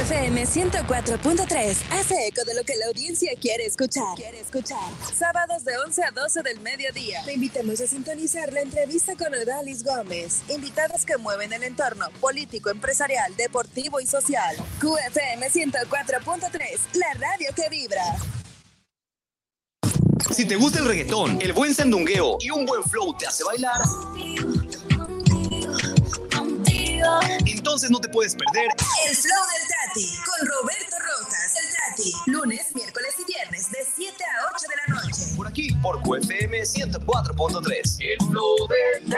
QFM 104.3 hace eco de lo que la audiencia quiere escuchar. Quiere escuchar. Sábados de 11 a 12 del mediodía. Te invitamos a sintonizar la entrevista con Odalis Gómez. Invitados que mueven el entorno político, empresarial, deportivo y social. QFM 104.3, la radio que vibra. Si te gusta el reggaetón, el buen sandungueo y un buen flow te hace bailar, entonces no te puedes perder El Flow del Tati con Roberto Rojas. El Tati, lunes, miércoles y viernes de 7 a 8 de la noche. por aquí, por QFM 104.3. El flow del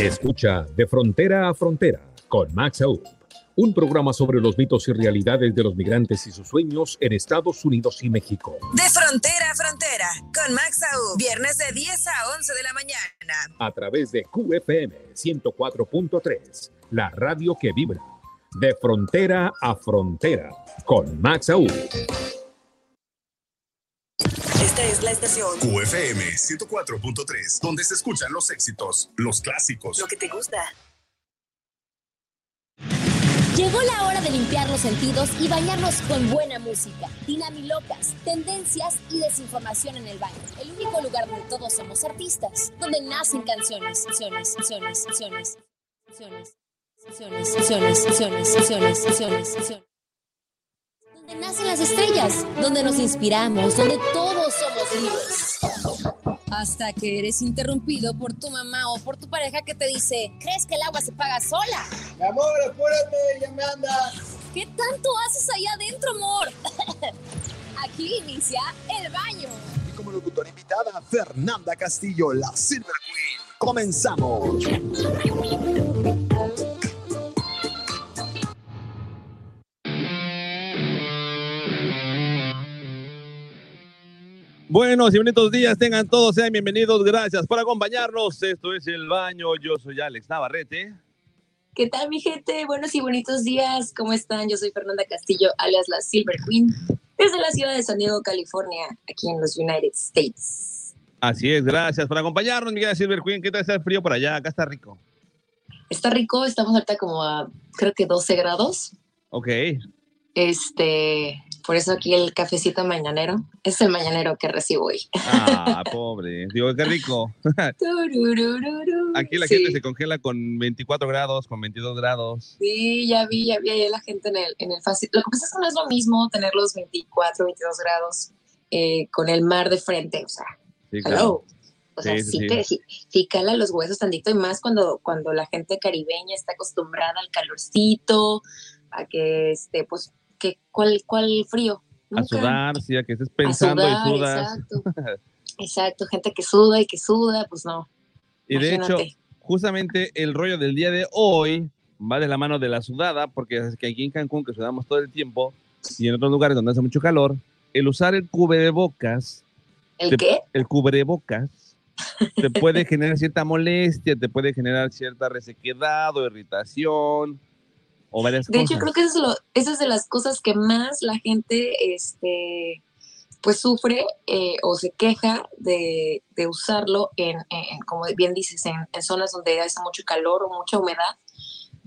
Escucha De Frontera a Frontera con Max Aub, un programa sobre los mitos y realidades de los migrantes y sus sueños en Estados Unidos y México. De frontera a frontera con Max Aú. Viernes de 10 a 11 de la mañana. A través de QFM 104.3, la radio que vibra. De Frontera a Frontera con Max Aub. Esta es la estación. QFM 104.3, donde se escuchan los éxitos, los clásicos. Lo que te gusta. Llegó la hora de limpiar los sentidos y bañarnos con buena música, dinamilocas, tendencias y desinformación en el baño. El único lugar donde todos somos artistas, donde nacen canciones, canciones, canciones, canciones, canciones, canciones, canciones, canciones, canciones, canciones, canciones. Donde nacen las estrellas, donde nos inspiramos, donde todos somos libres. Hasta que eres interrumpido por tu mamá o por tu pareja que te dice, ¿crees que el agua se paga sola? Mi amor, apúrate, ya me anda. ¿Qué tanto haces allá adentro, amor? Aquí inicia el baño. Y como locutora invitada, Fernanda Castillo, la Silver Queen. Comenzamos. Buenos y bonitos días tengan todos, sean bienvenidos, gracias por acompañarnos. Esto es El Baño, yo soy Alex Navarrete. ¿Qué tal, mi gente? Buenos y bonitos días. ¿Cómo están? Yo soy Fernanda Castillo, alias la Silver Queen, desde la ciudad de San Diego, California, aquí en los United States. Así es, gracias por acompañarnos, Miguel Silver Queen. ¿Qué tal está el frío por allá? Acá está rico. Está rico, estamos ahorita como a, creo que 12 grados. Ok, Este, por eso aquí el cafecito mañanero es el mañanero que recibo hoy. ah, pobre. Digo, qué rico. Aquí la Sí. gente se congela con 24 grados, con 22 grados. Sí, ya vi, ya vi ahí la gente en el, en el fácil. Lo que pasa es que no es lo mismo tener los 24, 22 grados eh, con el mar de frente, o sea, Sí, claro. hello. O sea, Sí, sí, sí, sí. te- sí- sí cala los huesos tantito y más cuando, cuando la gente caribeña está acostumbrada al calorcito, a que, este, pues, que, ¿cuál, cuál frío? A Nunca. sudar, sí, a que estés A pensando sudar, y sudas. Exacto. exacto, gente que suda y que suda, pues no. Y de hecho, justamente el rollo del día de hoy va de la mano de la sudada, porque es que aquí en Cancún, que sudamos todo el tiempo, y en otros lugares donde hace mucho calor, el usar el cubrebocas, ¿El te- qué? el cubrebocas, te puede generar cierta molestia, te puede generar cierta resequedad o irritación, o varias De cosas. hecho, creo que eso es, lo, eso es de las cosas que más la gente, este, pues sufre eh, o se queja de, de usarlo en, en- como bien dices, en, en zonas donde hace mucho calor o mucha humedad,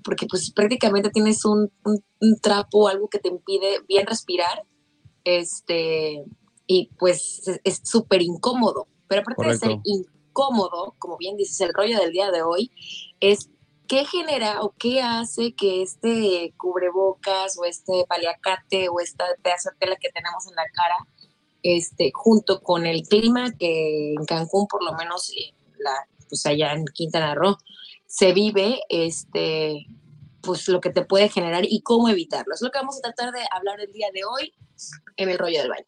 porque pues prácticamente tienes un, un, un trapo o algo que te impide bien respirar, este, y pues es- súper incómodo. Pero aparte de ser Correcto. incómodo, como bien dices, el rollo del día de hoy es ¿qué genera o qué hace que este cubrebocas o este paliacate o esta pedazo de tela que tenemos en la cara, este, junto con el clima que en Cancún, por lo menos la, pues allá en Quintana Roo, se vive, este, pues lo que te puede generar y cómo evitarlo. Es lo que vamos a tratar de hablar el día de hoy en el rollo del baño.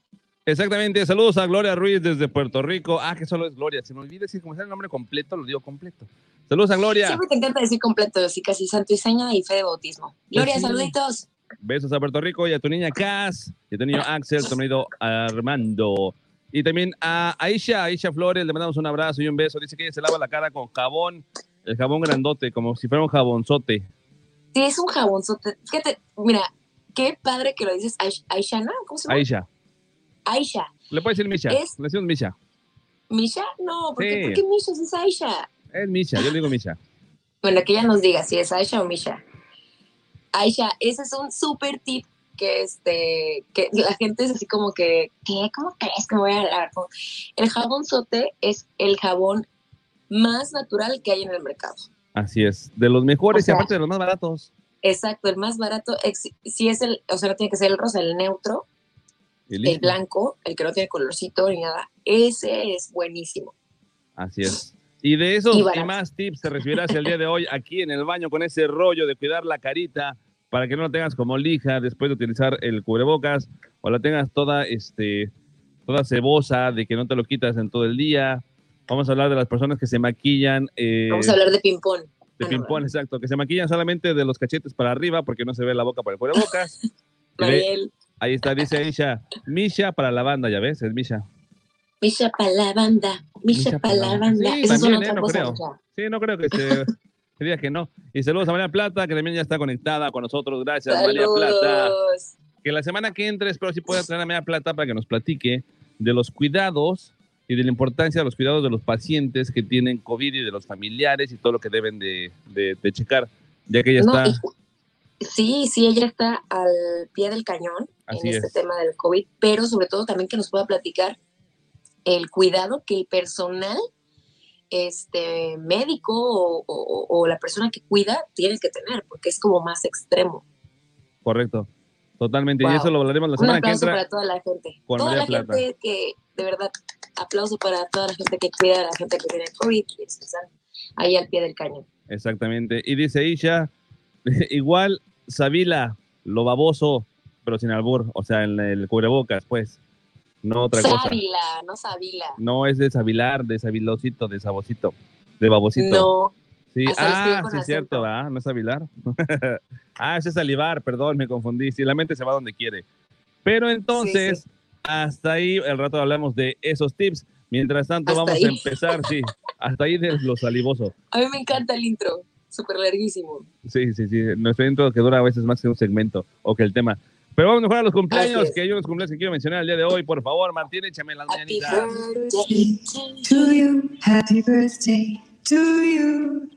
Exactamente, saludos a Gloria Ruiz desde Puerto Rico. Ah, que solo es Gloria, se me olvida decir como es el nombre completo, lo digo completo. Saludos a Gloria. Siempre te encanta decir completo, así casi santo y seña y fe de bautismo. Gloria, sí. saluditos. Besos a Puerto Rico y a tu niña Cass, y a tu niño Axel, tu marido Armando. Y también a Aisha, Aisha Flores, le mandamos un abrazo y un beso. Dice que ella se lava la cara con jabón, el jabón grandote, como si fuera un jabonzote. Sí, es un jabonzote. Fíjate, mira, qué padre que lo dices, Aish- Aisha, ¿no? ¿Cómo se llama? Aisha. Aisha. Le puedes decir Misha. Es- Le decimos Misha. ¿Misha? No, ¿por qué, Sí. ¿por qué Misha? Es Aisha. Es Misha, yo le digo Misha. Bueno, que ella nos diga si es Aisha o Misha. Aisha, ese es un súper tip que este que la gente es así como que ¿qué? ¿Cómo crees que me voy a hablar? El jabón sote es el jabón más natural que hay en el mercado. Así es, de los mejores O sea, y aparte de los más baratos. Exacto, el más barato, si es el, o sea, no tiene que ser el rosa, el neutro, El listo. blanco, el que no tiene colorcito ni nada, ese es buenísimo. Así es. Y de esos Y y, más tips te recibirás el día de hoy aquí en el baño con ese rollo de cuidar la carita para que no la tengas como lija después de utilizar el cubrebocas o la tengas toda, este, toda cebosa, de que no te lo quitas en todo el día. Vamos a hablar de las personas que se maquillan. eh, Vamos a hablar de ping-pong. de Ah, no, ping-pong, exacto, que se maquillan solamente de los cachetes para arriba porque no se ve la boca por el cubrebocas. Mariel, ahí está, dice Aisha, Misha para la banda, ya ves, es Misha. Misha para la banda, Misha Misha para pa' la banda. Sí, Esa es también, una ¿eh? No creo. Sí, no creo que se, se diga que no. Y saludos a María Plata, que también ya está conectada con nosotros. Gracias, María Plata. Que la semana que entre, espero si pueda traer a María Plata para que nos platique de los cuidados y de la importancia de los cuidados de los pacientes que tienen COVID y de los familiares y todo lo que deben de, de- de checar, ya que ella No, está. y- sí, sí, ella está al pie del cañón Así en este es. tema del COVID, pero sobre todo también que nos pueda platicar el cuidado que el personal este médico o, o- o la persona que cuida tiene que tener, porque es como más extremo. Correcto. Totalmente. Y eso lo hablaremos la Un semana que aplauso entra. para toda la gente. con toda María la Plata. gente que, de verdad, aplauso para toda la gente que cuida a la gente que tiene COVID y están ahí al pie del cañón. Exactamente. Y dice Isha, igual Sabila, lo baboso, pero sin albur, o sea, en el cubrebocas, pues. No otra cosa. Sábila, no Sábila. No es de Sabilar, de Sabilosito, de Sabocito, de Babosito. No, Sí. Ah, con sí, es cierto, ¿verdad? No es Sabilar. ah, ese es Salivar, perdón, me confundí. Sí, la mente se va donde quiere. Pero entonces, Sí, hasta ahí, el rato hablamos de esos tips. Mientras tanto, Hasta vamos ahí. a empezar, sí. Hasta ahí de lo salivoso. a mí me encanta el intro, súper larguísimo. Sí, sí, sí. Nuestro intro que dura a veces más que un segmento o que el tema. Pero vamos mejor a los cumpleaños, que hay unos cumpleaños que quiero mencionar el día de hoy. Por favor, Martín, échame las Happy mañanitas. birthday to you. Happy birthday to you.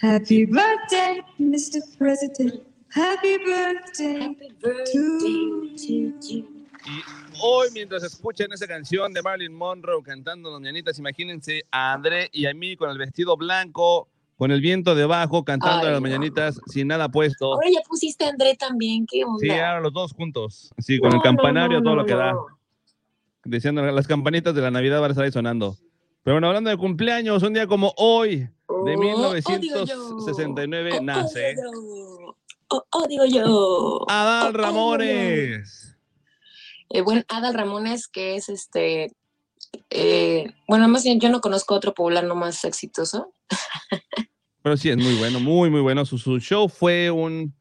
Happy birthday, Mr. President. Happy birthday. Happy birthday to you. Y hoy, mientras escuchan esa canción de Marilyn Monroe cantando Las Mañanitas, imagínense a André y a mí con el vestido blanco, con el viento debajo, cantando Ay, las no. mañanitas sin nada puesto. Ahora ya pusiste a André también, qué onda. Sí, ahora los dos juntos. Sí, con No, el campanario, no, todo lo que da. Diciendo las campanitas de la Navidad van a estar ahí sonando. Pero bueno, hablando de cumpleaños, un día como hoy, de Oh, oh, digo yo. 1969, Oh, nace Oh, digo yo. Oh, digo yo. Adal Ramones. Eh, bueno, Adal Ramones, que es este. Eh, bueno, más bien yo no conozco otro poblano más exitoso. Pero sí, es muy bueno, muy, muy bueno. Su, su show fue un...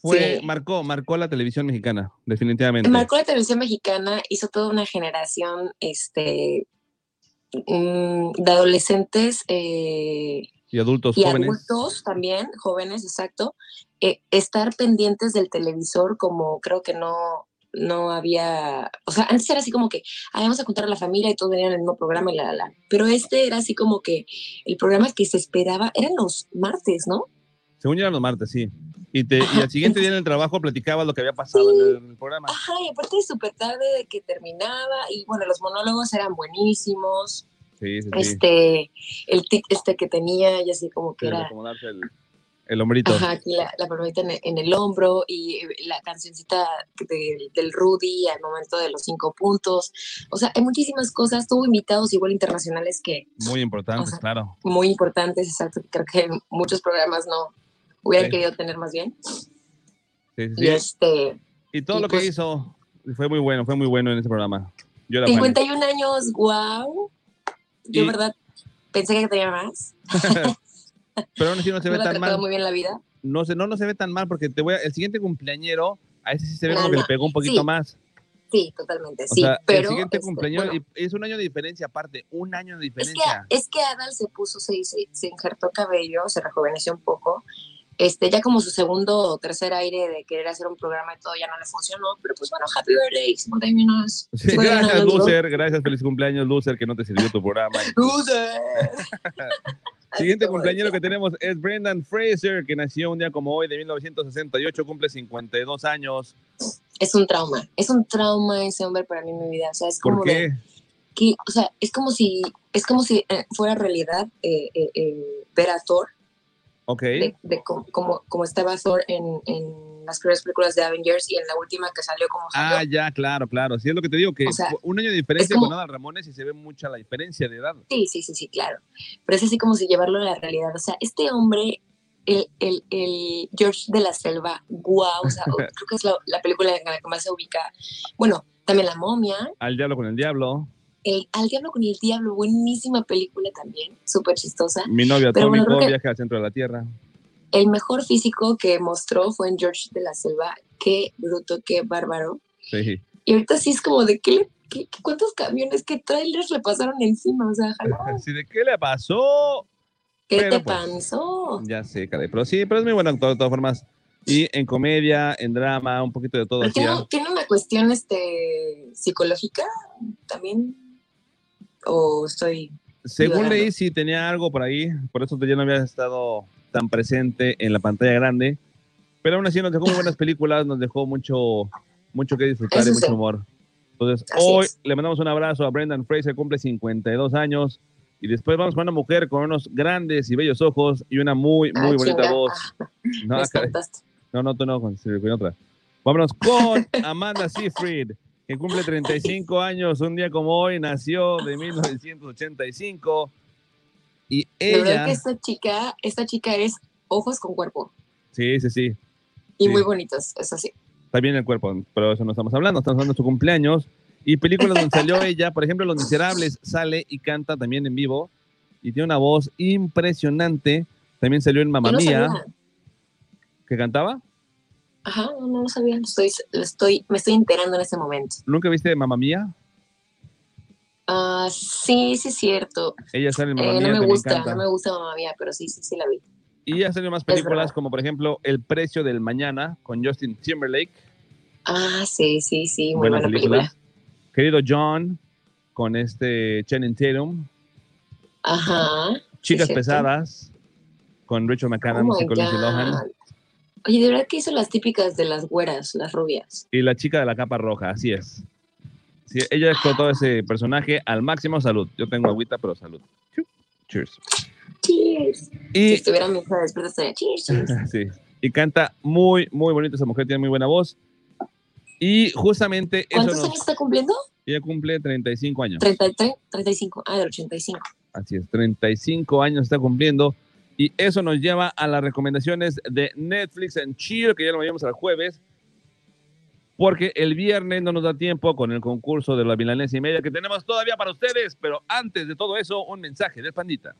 Fue, Sí. marcó, marcó la televisión mexicana, definitivamente. Marcó la televisión mexicana, hizo toda una generación este, mm, de adolescentes eh, y adultos y jóvenes. adultos también, jóvenes, exacto, eh, estar pendientes del televisor como creo que no, no había, o sea, antes era así como que, ah, vamos a contar a la familia y todos venían en el mismo programa y la, la, la. Pero este era así como que el programa que se esperaba, eran los martes, ¿no? Según yo eran los martes, sí. Y, te, y al siguiente día en el trabajo platicabas lo que había pasado en el, en el programa. Ajá, y aparte súper tarde de que terminaba, y bueno, los monólogos eran buenísimos, Sí, sí, sí. este, el tic este que tenía, y así como que Sí, de era, acomodarse el, el hombrito. ajá, aquí la, la palomita en el, en el hombro, y la cancioncita de- del Rudy al momento de los cinco puntos, o sea, hay muchísimas cosas, tuvo invitados igual internacionales que Muy importantes, o sea, claro. muy importantes, exacto, que creo que muchos programas no hubieran Sí. querido tener más bien, Sí, sí, y este, Y todo y lo que pues- hizo fue muy bueno, fue muy bueno en ese programa. Yo era fan. 51 años, wow. Yo, Y- verdad, pensé que tenía más. Pero aún así no se ve ha tan mal. muy bien la vida. No, se, no, no se ve tan mal porque te voy a- el siguiente cumpleañero, a ese sí se ve No, como que no. le pegó un poquito Sí, más. Sí, totalmente, O sí. sea, pero el siguiente este, cumpleaños, bueno, es un año de diferencia aparte, un año de es, que, diferencia. es que Adal se puso, se, se, se injertó cabello, se rejuveneció un poco. Este, ya como su segundo o tercer aire de querer hacer un programa y todo ya no le funcionó, pero pues bueno, happy birthday, 51 años. Sí, 51 gracias, ¿no? Loser. Gracias, feliz cumpleaños, Loser, que no te sirvió tu programa. Loser. Siguiente cumpleañero que tenemos es Brendan Fraser, que nació un día como hoy de 1968, cumple 52 años. Es un trauma, es un trauma ese hombre para mí en mi vida. O sea, es como ¿Por de- qué? que, o sea, es como si, es como si eh, fuera realidad eh, eh, eh, ver a Thor, Ok. de, de cómo, cómo- cómo estaba Thor en, en las primeras películas de Avengers y en la última que salió como salió. Ah, ya, claro, claro. Sí, es lo que te digo, que O sea, un año de diferencia como- con Adal Ramones y se ve mucha la diferencia de edad. Sí, sí, sí, sí, claro. Pero es así como si llevarlo a la realidad. O sea, este hombre, el, el, el George de la Selva, guau, o sea, creo que es la, la película en la que más se ubica. Bueno, también La Momia, Al diablo con el diablo. El, Al Diablo con el Diablo, buenísima película también, súper chistosa. Mi novio Pero bueno, atómico, que- viaje al centro de la Tierra. El mejor físico que mostró fue en George de la Selva. Qué bruto, qué bárbaro. Sí. Y ahorita sí es como de qué, le- qué- cuántos camiones, qué trailers le pasaron encima. O sea, ojalá. Así de, ¿qué le pasó? ¿Qué Pero, te pues, pasó? Ya sé, caray. Pero sí, pero es muy buen actor de todas formas. Y en comedia, en drama, un poquito de todo. Tiene, tiene una cuestión este, psicológica también. O estoy. Según leí, sí tenía algo por ahí. Por eso ya no había estado tan presente en la pantalla grande. Pero aún así nos dejó muy buenas películas, nos dejó mucho, mucho que disfrutar Eso y mucho sí. humor. Entonces, Así hoy es. le mandamos un abrazo a Brendan Fraser, cumple 52 años. Y después vamos con una mujer con unos grandes y bellos ojos y una muy, muy Ah, bonita voz. Ah, No. No, no, tú no, con, con otra. Vámonos con Amanda Seyfried, que cumple 35 años, un día como hoy, nació de 1985. Y De verdad ella, que esta chica, esta chica es ojos con cuerpo. sí, sí, sí, Y Sí. muy bonitos, eso sí. está bien el cuerpo, pero eso no estamos hablando, estamos hablando de su cumpleaños. Y películas donde salió ella, por ejemplo, Los Miserables, sale y canta también en vivo. Y tiene una voz impresionante. También salió en Mamma no Mía, que cantaba. Ajá, no, no lo sabía. Estoy, me estoy enterando en este momento. ¿Nunca viste Mamma Mía? Ah, sí, sí es cierto. Ella sale en Eh, Mamma no Mía, me también gusta, no me gusta Mamá Mía, pero sí, sí, sí la vi. Y ya salió más películas como por ejemplo El precio del mañana con Justin Timberlake. Ah, sí, sí, sí, muy buena, película. Querido John con este Channing Tatum. Ajá. Chicas pesadas con Rachel Oh McAdams my y Lindsay Lohan. Oye, de verdad que hizo las típicas de las güeras, las rubias. Y la chica de la capa roja, así es. Sí, ella explotó ese personaje al máximo salud. Yo tengo agüita, pero salud. Cheers. Cheers. Si Y, estuviera mi hija despierta estaría cheers, cheers. sí, y canta muy, muy bonito esa mujer, tiene muy buena voz. Y justamente eso ¿Cuántos nos, años está cumpliendo? ella cumple 35 años. 33, 35. Ah, del 85. Así es, 35 años está cumpliendo. Y eso nos lleva a las recomendaciones de Netflix en Chill, que ya lo veíamos el jueves. Porque el viernes no nos da tiempo con el concurso de la milanesa y media que tenemos todavía para ustedes. Pero antes de todo eso, un mensaje del pandita.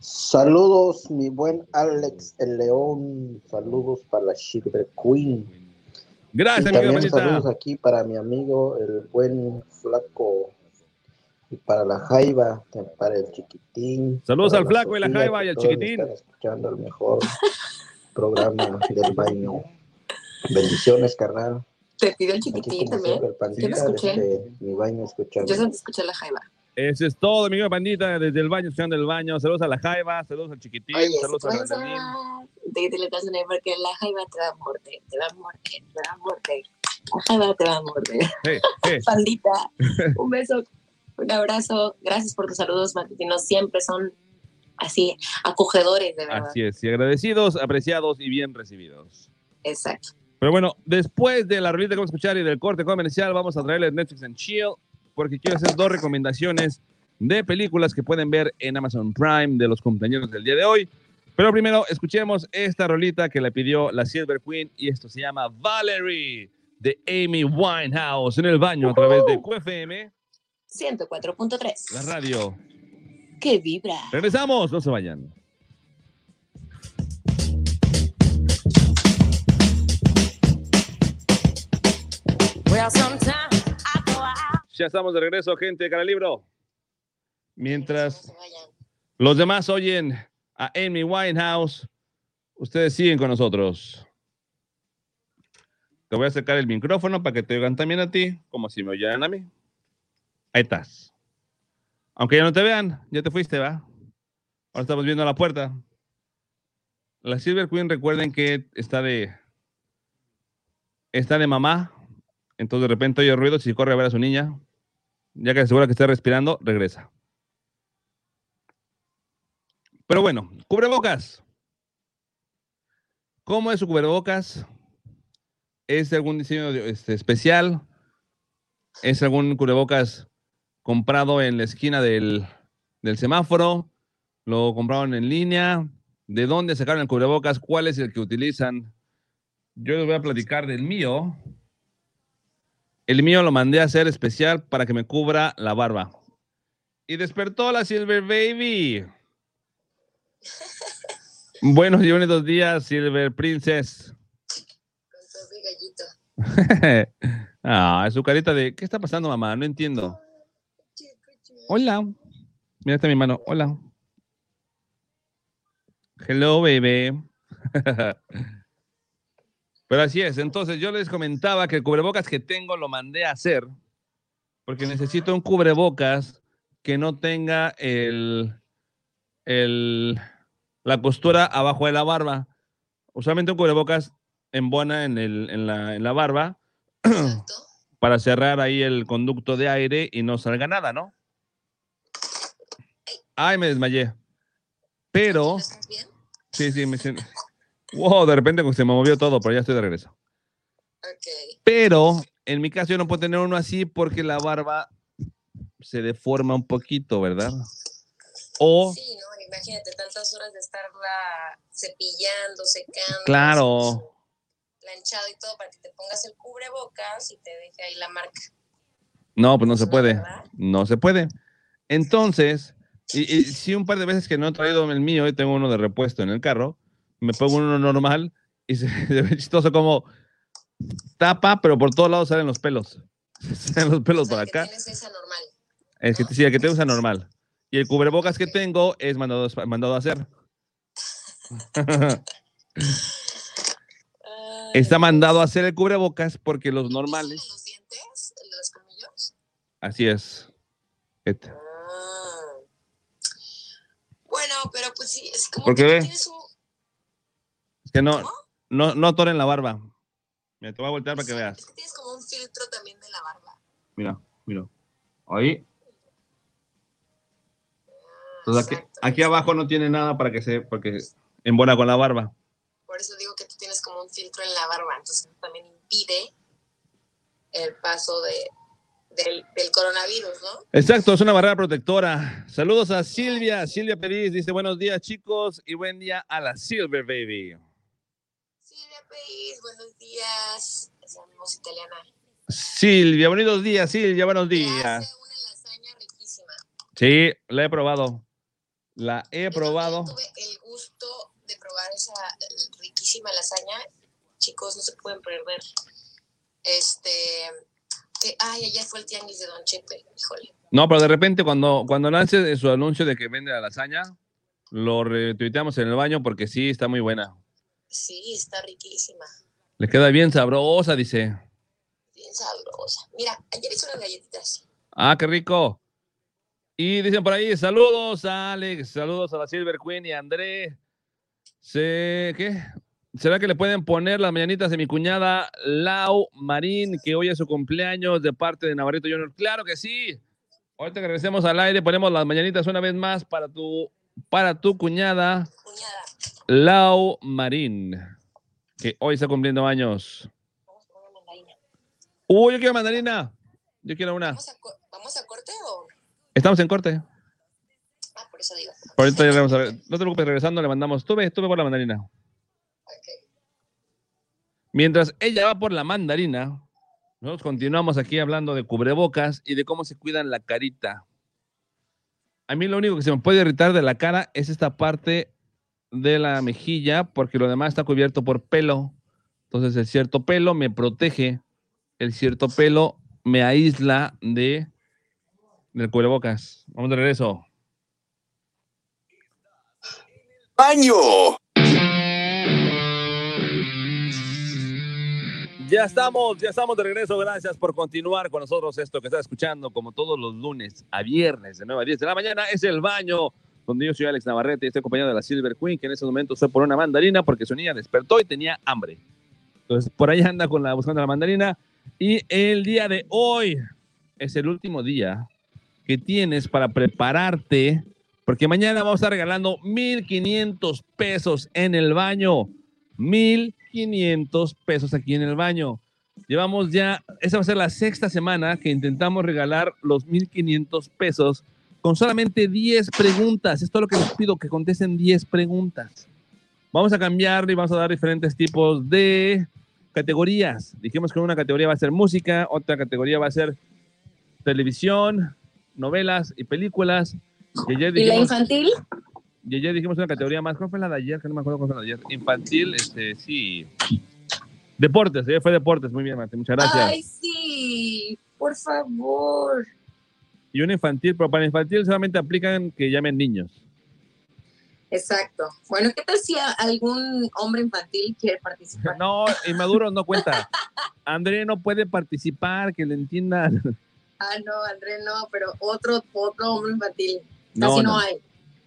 Saludos, mi buen Alex el León. Saludos para la Silver Queen. Gracias, y también pandita. saludos aquí para mi amigo, el buen Flaco. Y para la Jaiba, para el chiquitín. Saludos al Flaco y la Jaiba y al todos chiquitín. Están escuchando el mejor programa del baño. Bendiciones, carnal. Te pidió el chiquitín también. Yo lo escuché. desde mi baño escuchando. Yo solo te escuché la jaiba. Eso es todo, amigo pandita, desde el baño, escuchando el baño. Saludos a la Jaiba, saludos al chiquitín, Oye, saludos a Randalín. hablar, dile a la porque la jaiba te va a morder, te va a morder, te va a morder. La jaiba te va a morder. Hey, hey. Pandita, un beso, un abrazo. Gracias por tus saludos matutinos. Siempre son así acogedores, de verdad. Así es, y agradecidos, apreciados y bien recibidos. Exacto. Pero bueno, después de la rolita que vamos a escuchar y del corte comercial, vamos a traerles Netflix and Chill, porque quiero hacer dos recomendaciones de películas que pueden ver en Amazon Prime de los cumpleaños del día de hoy. Pero primero, escuchemos esta rolita que le pidió la Silver Queen y esto se llama Valerie de Amy Winehouse en el baño a través de QFM, 104.3. la radio. Que vibra. Regresamos, no se vayan. Ya estamos de regreso, gente de Cara Libro. Mientras los demás oyen a Amy Winehouse, ustedes siguen con nosotros. Te voy a acercar el micrófono para que te oigan también a ti, como si me oyeran a mí. Ahí estás. Aunque ya no te vean, ya te fuiste, ¿va? Ahora estamos viendo la puerta. La Silver Queen, recuerden que está de. Está de mamá. Entonces de repente oye ruidos y corre a ver a su niña. Ya que asegura que está respirando, regresa. Pero bueno, cubrebocas. ¿Cómo es su cubrebocas? ¿Es algún diseño este, especial? ¿Es algún cubrebocas comprado en la esquina del, del semáforo? ¿Lo compraron en línea? ¿De dónde sacaron el cubrebocas? ¿Cuál es el que utilizan? Yo les voy a platicar del mío. El mío lo mandé a hacer especial para que me cubra la barba. Y despertó la Silver Baby. Buenos y bonitos días, Silver Princess. ah, es su carita de. ¿Qué está pasando, mamá? No entiendo. Hola. Mira, está mi mano. Hola. Hello, baby. Pero así es. Entonces, yo les comentaba que el cubrebocas que tengo lo mandé a hacer porque necesito un cubrebocas que no tenga el, el, la costura abajo de la barba. Usualmente un cubrebocas embona en, el, en, la, en la barba para cerrar ahí el conducto de aire y no salga nada, ¿no? Ay, me desmayé. Pero. Sí, sí, me siento. Wow, de repente se me movió todo, pero ya estoy de regreso. Pero en mi caso yo no puedo tener uno así porque la barba se deforma un poquito, ¿verdad? O, Sí, ¿no? Imagínate tantas horas de estarla cepillando, secando. claro, Planchado y todo para que te pongas el cubrebocas y te deje ahí la marca. no, pues no se puede. No se puede. Entonces, y, y sí, un par de veces que no he traído el mío y tengo uno de repuesto en el carro, me pongo uno normal y se, se ve chistoso como tapa, pero por todos lados salen los pelos. Salen los pelos por acá. Tienes esa normal. Es que sí, el que te usa normal. Y el cubrebocas que tengo es mandado, mandado a hacer. Está mandado a hacer el cubrebocas porque los normales. ¿Los dientes? ¿El de los colmillos? Así es. Este. Pero pues sí, es como Porque que ve. tienes un... Es que no, no, no atoren la barba. Mira, te voy a voltear para que veas. Es que tienes como un filtro también de la barba. Mira, mira. Ahí. Entonces aquí, aquí abajo no tiene nada para que se, porque embona con la barba. Por eso digo que tú tienes como un filtro en la barba, entonces también impide el paso de, del, del coronavirus, ¿no? Exacto, es una barrera protectora. Saludos a Silvia. Silvia Pérez dice buenos días chicos y buen día a la Silver Baby. Silvia Pérez, buenos días. Es la voz italiana. Silvia, buenos días, Silvia, buenos días. Sí, la he probado. La he probado. Tuve el gusto de probar esa riquísima lasaña. Chicos, no se pueden perder. Este. Que- ay, ayer fue el tianguis de Don Chepe, híjole. No, pero de repente cuando, cuando lance su anuncio de que vende la lasaña, lo retuiteamos en el baño porque sí, está muy buena. Sí, está riquísima. Le queda bien sabrosa, dice. Bien sabrosa. Mira, ayer hice unas galletitas. Ah, qué rico. Y dicen por ahí, saludos a Alex, saludos a la Silver Queen y a André. Se, ¿Qué? ¿Será que le pueden poner las mañanitas de mi cuñada Lau Marín, que hoy es su cumpleaños de parte de Navarrito Junior? Claro que sí. Ahorita que regresemos al aire, ponemos las mañanitas una vez más para tu, para tu cuñada Lau Marín, que hoy está cumpliendo años. Uy, yo quiero mandarina. Yo quiero una. ¿Vamos a corte o...? Estamos en corte. Ah, por eso digo. Por ahorita ya vamos a ver. No te preocupes, regresando le mandamos. Tú ve, tú ve por la mandarina. Mientras ella va por la mandarina, nosotros continuamos aquí hablando de cubrebocas y de cómo se cuidan la carita. A mí lo único que se me puede irritar de la cara es esta parte de la mejilla, porque lo demás está cubierto por pelo. Entonces el cierto pelo me protege, el cierto pelo me aísla de del cubrebocas. Vamos de regreso. ¡Baño! Ya estamos, ya estamos de regreso. Gracias por continuar con nosotros. Esto que está escuchando, como todos los lunes a viernes, de 9 a 10 de la mañana, es el baño, donde yo soy Alex Navarrete y estoy acompañado de la Silver Queen, que en ese momento fue por una mandarina porque su niña despertó y tenía hambre. Entonces, por ahí anda con la, buscando la mandarina. Y el día de hoy es el último día que tienes para prepararte, porque mañana vamos a estar regalando 1,500 pesos en el baño. 1,500 pesos aquí en el baño. Llevamos ya, esa va a ser la sexta semana que intentamos regalar los 1,500 pesos con solamente 10 preguntas. Esto es lo que les pido, que contesten 10 preguntas. Vamos a cambiar y vamos a dar diferentes tipos de categorías. Dijimos que una categoría va a ser música, otra categoría va a ser televisión, novelas y películas. Y, ayer ¿Y la infantil? Y ayer dijimos una categoría más. ¿Cuál fue la de ayer? Que no me acuerdo cuál fue la de ayer. Infantil, este, sí. Deportes, ayer fue deportes. Muy bien, Martín. Muchas gracias. Ay, sí, por favor. Y una infantil, pero para infantil solamente aplican que llamen niños. Exacto. Bueno, ¿qué tal si algún hombre infantil quiere participar? No, inmaduros no cuenta. André no puede participar, que le entiendan. Ah, no, André, no, pero otro, otro hombre infantil. No, Casi no, no. hay.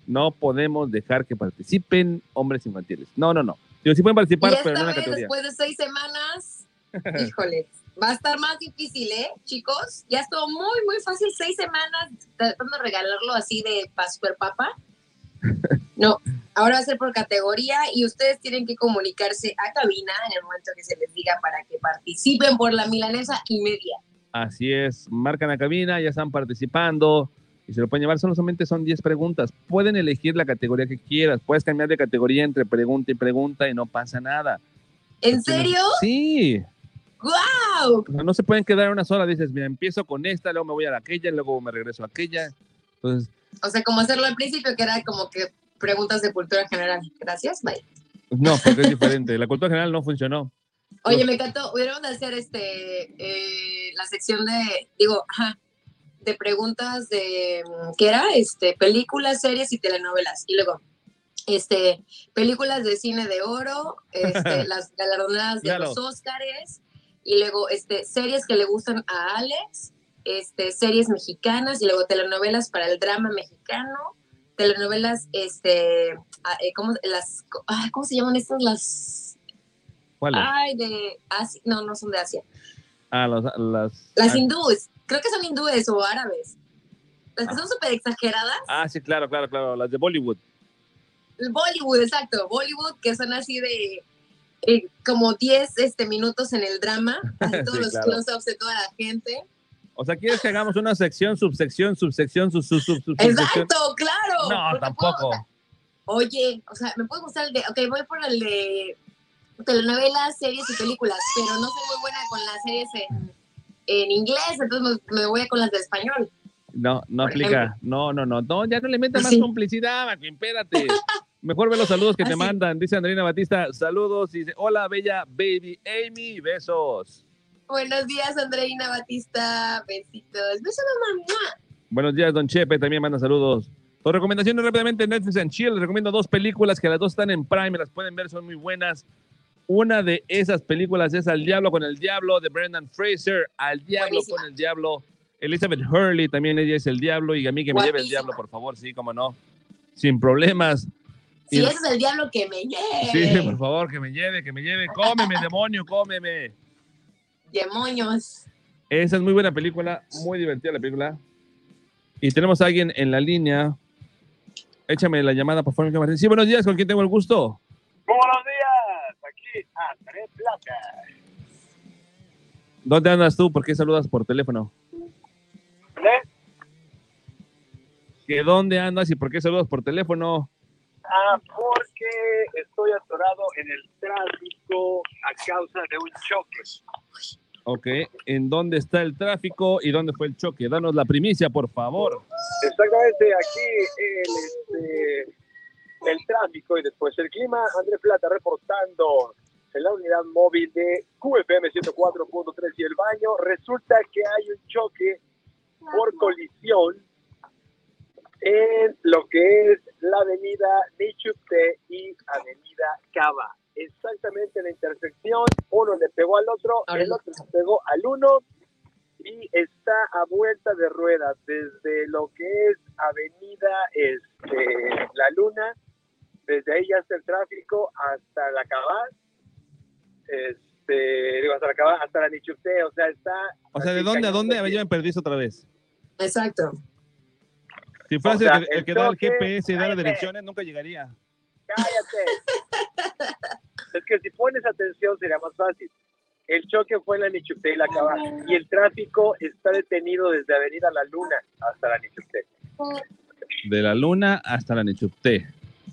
No podemos dejar que participen hombres infantiles. No, no, no. Digo, sí pueden participar, pero en esta una categoría. después de seis semanas, híjole, va a estar más difícil, ¿eh, chicos? Ya estuvo muy, muy fácil, seis semanas tratando de regalarlo así de pa super papa. No, ahora va a ser por categoría y ustedes tienen que comunicarse a cabina en el momento que se les diga para que participen por la milanesa y media. Así es, marcan la cabina, ya están participando y se lo pueden llevar. Solamente son 10 preguntas. Pueden elegir la categoría que quieras. Puedes cambiar de categoría entre pregunta y pregunta y no pasa nada. ¿En serio? Sí. ¡Guau! O sea, no se pueden quedar una sola. Dices, mira, empiezo con esta, luego me voy a la aquella, luego me regreso a aquella. Entonces, O sea, como hacerlo al principio, que era como que preguntas de cultura general. Gracias, bye. no, porque es diferente. La cultura general no funcionó. Oye, me encantó. Hubiéramos de hacer este eh, la sección de, digo, ajá, de preguntas de mm, ¿qué era? Este, películas, series y telenovelas. Y luego, este, películas de cine de oro, este, las galardonadas de Claro. los Óscares, y luego este, series que le gustan a Alex, este, series mexicanas, y luego telenovelas para el drama mexicano, telenovelas, este, eh, ¿cómo, las, ¿cómo se llaman estas? Las. Ay, de Asia. No, no son de Asia. Ah, las. Las ah, hindúes. Creo que son hindúes o árabes. Las que son súper exageradas. Ah, sí, claro, claro, claro. Las de Bollywood. El Bollywood, exacto. Bollywood, que son así de eh, como 10 este, minutos en el drama. Así todos Sí, los claro. close-ups de toda la gente. O sea, ¿quieres que hagamos una sección, subsección, subsección, sub, sub, sub, sub- subsección? Exacto, claro. No, tampoco. puedo- oye, o sea, me puede gustar el de. Ok, voy por el de telenovelas, series y películas, pero no soy muy buena con las series en, en inglés, entonces me, voy con las de español. No, no Por aplica. ejemplo. No, no, no, no, ya no le metas más Sí. complicidad, Macuín, espérate. Mejor ve los saludos que te Ah, mandan. Dice Andrina Batista, saludos. Y dice, hola, bella baby Amy, besos. Buenos días, Andreina Batista. Besitos. Besos, mamá. Buenos días, Don Chepe, también manda saludos. Por recomendaciones rápidamente, Netflix and Chill. Les recomiendo dos películas que las dos están en Prime, las pueden ver, son muy buenas. Una de esas películas es Al Diablo con el Diablo de Brendan Fraser. Al Diablo Buenísima. con el Diablo. Elizabeth Hurley también ella es el Diablo y a mí que me lleve el. Diablo, por favor, sí, cómo no. Sin problemas. Si Y- es el diablo que me lleve. Sí, por favor, que me lleve, que me lleve. Cómeme, demonio, cómeme. Demonios. Esa es muy buena película, muy divertida la película. Y tenemos a alguien en la línea. Échame la llamada, por favor. Martín. Sí, buenos días, ¿con quién tengo el gusto? Buenos días, aquí Andrés Plata. ¿Dónde andas tú? ¿Por qué saludas por teléfono? ¿Eh? ¿Que dónde andas y por qué saludas por teléfono? Ah, porque estoy atorado en el tráfico a causa de un choque. Ok, ¿en dónde está el tráfico y dónde fue el choque? Danos la primicia, por favor. Exactamente, aquí el, este, el tráfico y después el clima. Andrés Plata reportando en la unidad móvil de QFM 104.3 y el baño. Resulta que hay un choque por colisión en lo que es la avenida Nichupte y avenida Cava. Exactamente en la intersección 1 uno le pegó al otro, el otro le pegó al uno y está a vuelta de ruedas desde lo que es Avenida este, La Luna, desde ahí ya está el tráfico hasta la Cabal, este, digo, hasta la Cabal, hasta la Nichupté, o sea, está... O sea, ¿de dónde a dónde? A ver, yo me perdí otra vez. Exacto. Si fuera O sea, el, que- el el que da el GPS y da las direcciones, nunca llegaría. ¡Cállate! es que si pones atención sería más fácil. El choque fue en la Nichupté y la Cabal, y el tráfico está detenido desde Avenida La Luna hasta la Nichupté. De la luna hasta la Nechupté.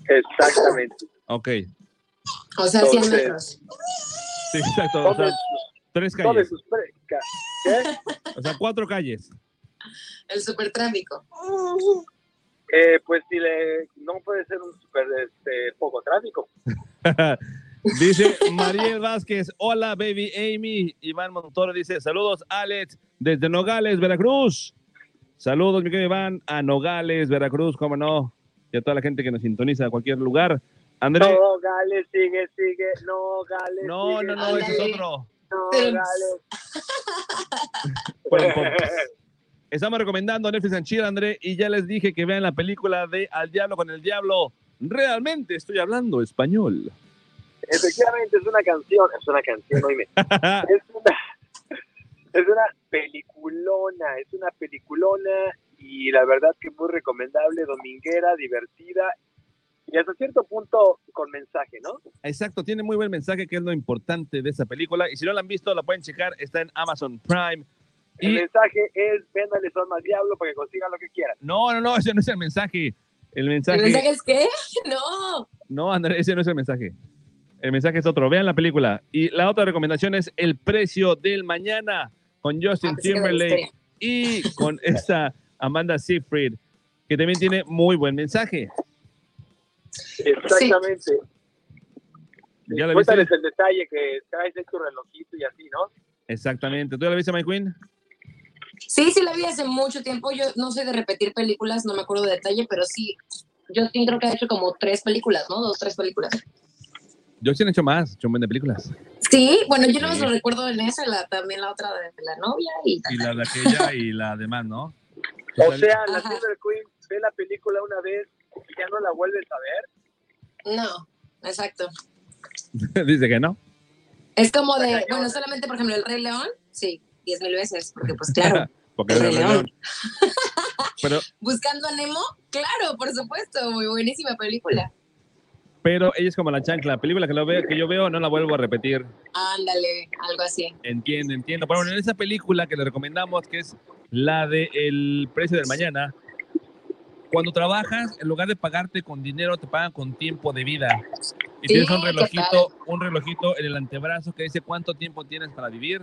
Exactamente. Ok. O sea, 100 Entonces, metros. Sí, exacto. O sea, tres calles. O sea, cuatro calles. El supertráfico. Eh, pues si le, no puede ser un super este, poco tráfico. dice Mariel Vázquez, hola baby Amy. Iván Montoro dice, saludos Alex desde Nogales, Veracruz. Saludos, mi querido Iván, a Nogales, Veracruz, cómo no. Y a toda la gente que nos sintoniza a cualquier lugar. André, No, Gales, sigue, sigue. No, Gales. no, sigue, no, no, ese es otro. No, Gales. Bueno, pues, Estamos recomendando Netflix and Chill, André, y ya les dije que vean la película de Al Diablo con el Diablo. Realmente estoy hablando español. Efectivamente, es una canción. Es una canción, oíme. es una, es una peliculona, es una peliculona y la verdad que muy recomendable, dominguera, divertida y hasta cierto punto con mensaje, ¿no? Exacto, tiene muy buen mensaje, que es lo importante de esa película. Y si no la han visto, la pueden checar. Está en Amazon Prime. El Y mensaje es véndale su alma al diablo para que consigan lo que quieran. no, no, no, ese no es el mensaje. El mensaje. ¿El mensaje es qué? No. No, André, ese no es el mensaje. El mensaje es otro. Vean la película. Y la otra recomendación es El precio del mañana con Justin Ah, era la Timberlake y con esta Amanda Seyfried, que también tiene muy buen mensaje. Exactamente. ¿Ya la viste? Cuéntales el detalle que traes de tu relojito y así, ¿no? Exactamente. ¿Tú ya la viste, My Queen? Sí, sí la vi hace mucho tiempo. Yo no soy de repetir películas, no me acuerdo de detalle, pero sí. Justin creo que ha hecho como tres películas, ¿no? Dos, tres películas. Yo sí he hecho más, he hecho un buen de películas. Sí, bueno, yo no Sí. lo recuerdo en esa, la, también la otra de, de la novia y Y la de aquella y la demás, ¿no? O sea, la Ajá. Silver Queen ve la película una vez y ya no la vuelves a ver. No, exacto. Dice que no. Es como de, bueno, solamente por ejemplo el Rey León, sí, diez mil veces, porque pues claro, Porque El Rey Rey León. León. Pero, buscando a Nemo, claro, por supuesto, muy buenísima película. Pero ella es como la chancla. La película que, lo veo, que yo veo no la vuelvo a repetir. Ándale, algo así. Entiendo, entiendo. Pero bueno, en esa película que le recomendamos, que es la de El precio del mañana, cuando trabajas, en lugar de pagarte con dinero, te pagan con tiempo de vida. Y Sí, tienes un relojito, un relojito en el antebrazo que dice cuánto tiempo tienes para vivir.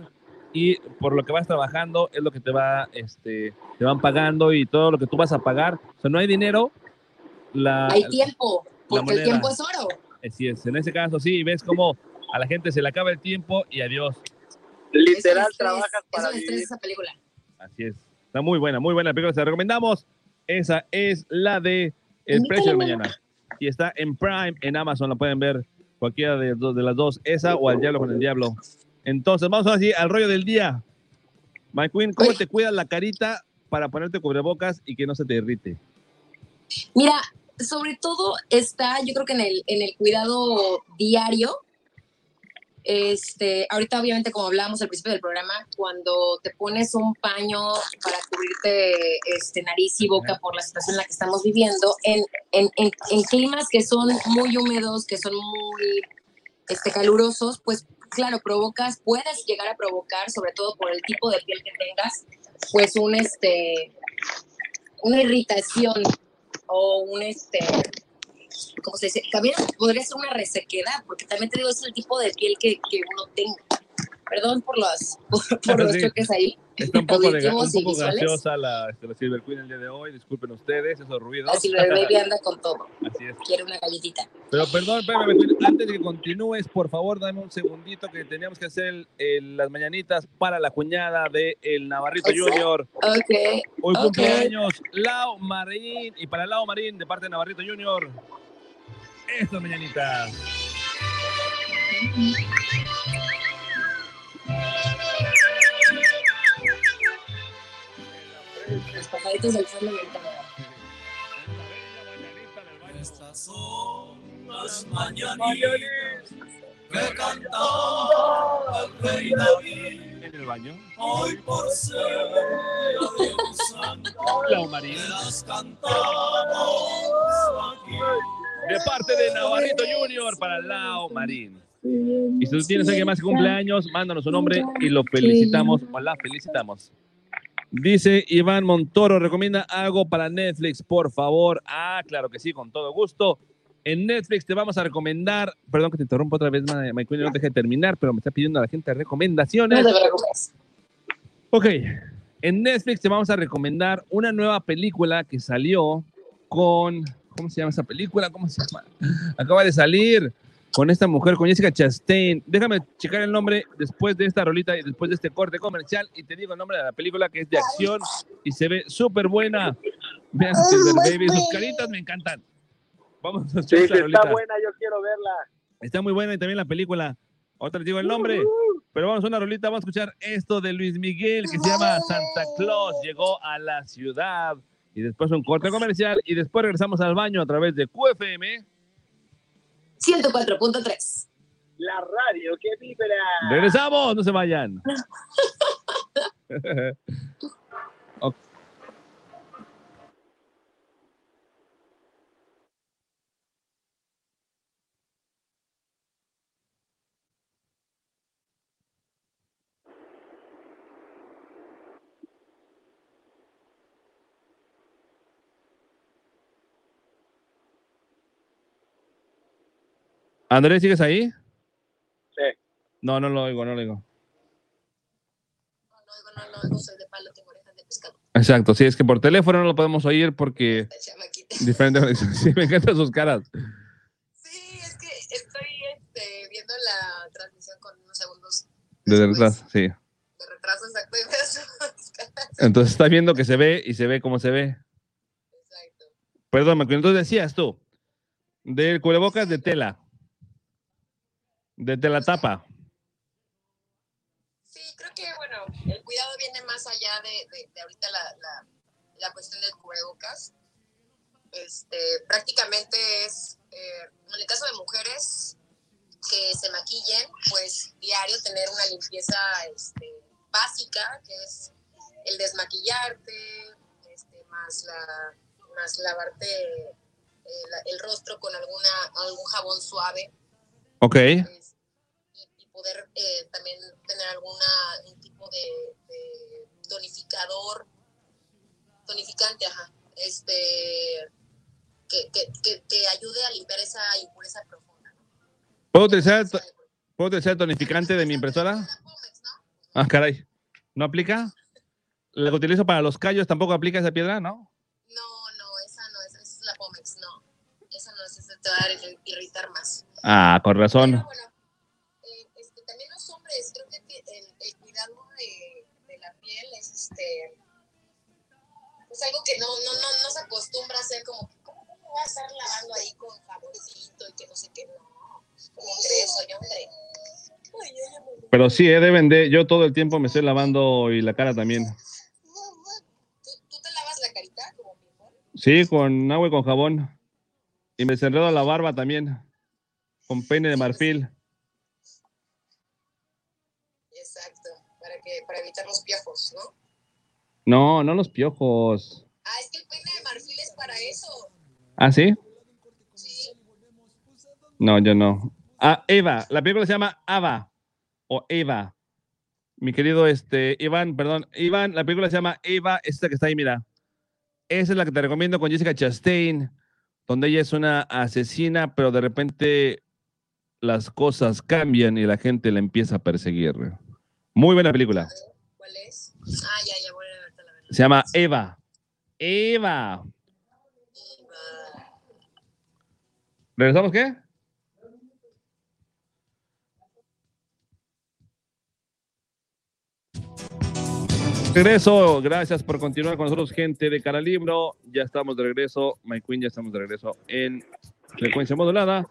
Y por lo que vas trabajando es lo que te va, este, te van pagando y todo lo que tú vas a pagar. O sea, no hay dinero. La, Hay tiempo, porque el tiempo es oro. Así es. En ese caso, sí, ves como a la gente se le acaba el tiempo y adiós. Literal, es trabajas para Eso vivir. esa película. Así es. Está muy buena, muy buena película. Se la recomendamos. Esa es la de El precio del mañana. Y está en Prime, en Amazon. La pueden ver cualquiera de, de las dos. Esa o Al Diablo con el Diablo. Entonces, vamos ahora sí al rollo del día. My Queen, ¿cómo te cuidas la carita para ponerte cubrebocas y que no se te irrite? Mira, sobre todo está, yo creo que en el, en el cuidado diario. Este, ahorita obviamente como hablábamos al principio del programa, cuando te pones un paño para cubrirte este, nariz y boca por la situación en la que estamos viviendo, en, en, en, en climas que son muy húmedos, que son muy este, calurosos, pues claro, provocas, puedes llegar a provocar, sobre todo por el tipo de piel que tengas, pues un este, una irritación o un este ¿cómo se dice? También podría ser una resequedad, porque también te digo, es el tipo de piel que, que uno tenga. Perdón por los, por, por los Sí. choques ahí. Está un poco, de, un poco graciosa la, este, la Silver Queen el día de hoy. Disculpen ustedes esos ruidos. La Silver Baby anda con todo. Así es. Quiere una galletita. Pero perdón, espérame, antes de que continúes, por favor, dame un segundito que teníamos que hacer el- el- las mañanitas para la cuñada de el Navarrito ¿Ese? Junior. Ok. Hoy ok. cumpleaños Lau Marín y para Lau Marín de parte de Navarrito Junior. Estas mañanitas. Los pajaritos del fondo me encantan. Estas son las mañanitas que cantaba el rey David. En el baño. Hoy por ser un santo, las cantamos aquí. De parte de Navarrito Junior para Lao Marín. Y si tú tienes alguien más que cumpleaños, mándanos su nombre y lo felicitamos o la felicitamos. Dice Iván Montoro, recomienda algo para Netflix, por favor. Ah, claro que sí, con todo gusto. En Netflix te vamos a recomendar, perdón que te interrumpa otra vez, Mike no te dejé terminar, pero me está pidiendo a la gente recomendaciones. No te preocupes. Ok, en Netflix te vamos a recomendar una nueva película que salió con, ¿cómo se llama esa película? ¿Cómo se llama? Acaba de salir con esta mujer, con Jessica Chastain. Déjame checar el nombre después de esta rolita y después de este corte comercial y te digo el nombre de la película que es de acción y se ve súper buena. Vean, Silver Baby, sus caritas me encantan. Vamos a Sí, esta está rolita. buena, yo quiero verla. Está muy buena y también la película. Ahora te digo el nombre. Pero vamos a una rolita, vamos a escuchar esto de Luis Miguel que se llama Santa Claus. Llegó a la ciudad. Y después un corte comercial. Y después regresamos al baño a través de QFM. 104.3. La radio que vibra. Regresamos, no se vayan. Andrés, ¿sigues ahí? Sí. No, no lo oigo, no lo oigo. No, no, no soy de palo, tengo orejas de pescado. Exacto, sí, es que por teléfono no lo podemos oír porque chamaquita. diferente. Sí, me encantan sus caras. Sí, es que estoy este, viendo la transmisión con unos segundos Desde atrás, sí. de retraso exacto y veo sus caras. Entonces está viendo que se ve y se ve cómo se ve. Perdón, Macuino, entonces decías tú, del cubrebocas de tela, de tela tapa. Sí, creo que, bueno, el cuidado viene más allá de, de- de ahorita la, la, la cuestión del cubrebocas. Este, prácticamente es, eh, en el caso de mujeres que se maquillen, pues diario tener una limpieza este, básica, que es el desmaquillarte, este, más, la, más lavarte eh, la- el rostro con alguna, algún jabón suave Ok. y poder eh, también tener alguna un tipo de, de tonificador tonificante ajá este que, que, que, que ayude a limpiar esa impureza profunda ¿Puedo utilizar, ¿Puedo utilizar el tonificante de mi impresora? Ah, caray. ¿No aplica? ¿La que utilizo para los callos tampoco aplica esa piedra? ¿No? no no esa no esa, es la Pomex no esa no esa te va a ir- irritar más Ah, con razón. Es algo que no, no, no, no se acostumbra a hacer como que ¿cómo me voy a estar lavando ahí con jaboncito y que no sé qué no ¿cómo crees? Soy hombre. Pero sí, eh, deben de. Yo todo el tiempo me estoy lavando y la cara también. ¿Tú, tú te lavas la carita como mi Sí, con agua y con jabón. Y me desenredo la barba también. Con peine de marfil. exacto para que para evitar los piojos ¿no? No, no los piojos. ah es que el peine de marfil es para eso ¿Ah, sí? No, yo no. Ah, Eva. La película se llama Ava. O Eva. Mi querido este, Iván, perdón. Iván, la película se llama Eva. Esta que está ahí, mira. Esa es la que te recomiendo con Jessica Chastain. Donde ella es una asesina, pero de repente las cosas cambian y la gente la empieza a perseguir. Muy buena película. ¿cuál es? ah ya ya Se llama Eva. Eva. ¿Regresamos qué? Regreso, gracias por continuar con nosotros, gente de Cara Libro. Ya estamos de regreso, My Queen, ya estamos de regreso en frecuencia modulada.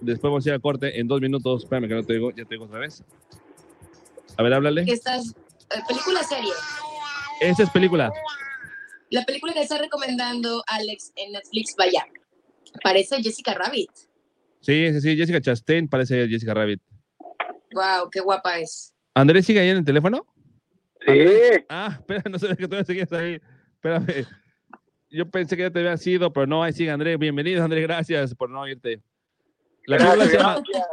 Después vamos a ir al corte en dos minutos. Espérame que no te digo, ya te digo otra vez. A ver, háblale. ¿Qué estás? eh, película serie Esa es película. La película que está recomendando Alex en Netflix, vaya, parece Jessica Rabbit. Sí, sí, sí. Jessica Chastain parece Jessica Rabbit. Wow, qué guapa es. ¿Andrés sigue ahí en el teléfono? Sí. Ah, espera, no sabía que todavía seguías ahí. Espérame. Yo pensé que ya te había sido, pero no, ahí sigue Andrés. Bienvenido, Andrés. Gracias por no irte. La película se llama Gracias.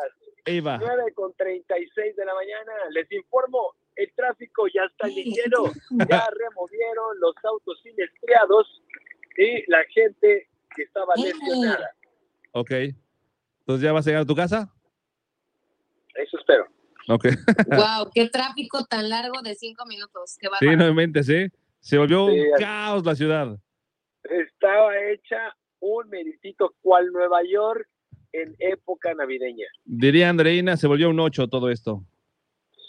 Eva. 9 con 36 de la mañana. Les informo, el tráfico ya está ligero. Ya removieron los autos siniestrados y la gente que estaba lesionada. Ok. Entonces, ¿ya vas a llegar a tu casa? Eso espero. Ok. Wow, qué tráfico tan largo de cinco minutos. Qué Sí, nuevamente, sí. Se volvió Sí, un así- caos la ciudad. Estaba hecha un meritito cual Nueva York en época navideña. Diría Andreina, se volvió un 8 todo esto.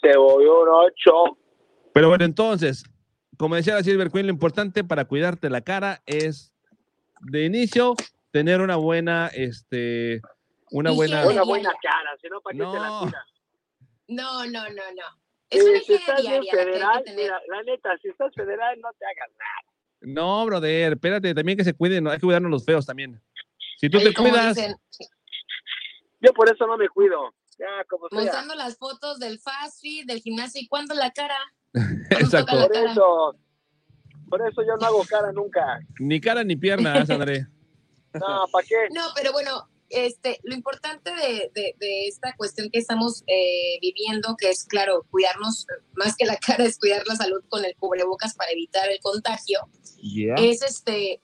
Se volvió un 8. Pero bueno, entonces, como decía la Silver Queen, lo importante para cuidarte la cara es, de inicio, tener una buena, este, una buena... Una buena cara, si no, ¿para qué te la No. cuidas? No, no, no, no. Es Eh, una si estás en diaria que que federal, mira, la neta, si estás federal, no te hagas nada. No, brother, espérate, también que se cuiden, ¿no? hay que cuidarnos los feos también. Si tú te cuidas, dicen, Yo por eso no me cuido. Ya, como sea. mostrando las fotos del fast food, del gimnasio y cuándo la cara. exacto, Por eso, por eso yo no hago cara nunca. ni cara ni piernas, André. No, ¿para qué? No, pero bueno, este, lo importante de, de- de esta cuestión que estamos eh, viviendo, que es, claro, cuidarnos, más que la cara, es cuidar la salud con el cubrebocas para evitar el contagio, Yeah. es este,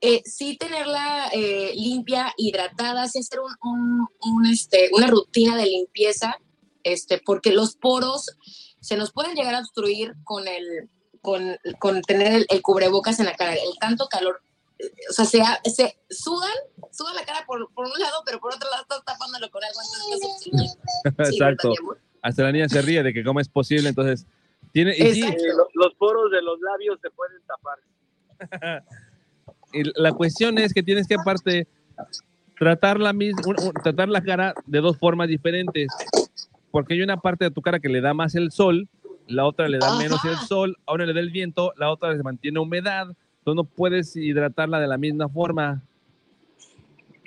eh, sí tenerla eh, limpia, hidratada, sí hacer un, un- un, este, una rutina de limpieza, este, porque los poros se nos pueden llegar a obstruir con el, con, con tener el, el cubrebocas en la cara, el tanto calor. eh, O sea, se, se sudan, sudan la cara por, por un lado, pero por otro lado estás tapándolo con algo. Entonces. Sí, Exacto. Hasta la niña se ríe de que cómo es posible, entonces, tiene, y sí, Eh, lo- los poros de los labios se pueden tapar. La cuestión es que tienes que aparte tratar la, mis- un- un- tratar la cara de dos formas diferentes. Porque hay una parte de tu cara que le da más el sol, la otra le da Ajá. menos el sol, a una le da el viento, la otra se mantiene humedad. Entonces no puedes hidratarla de la misma forma.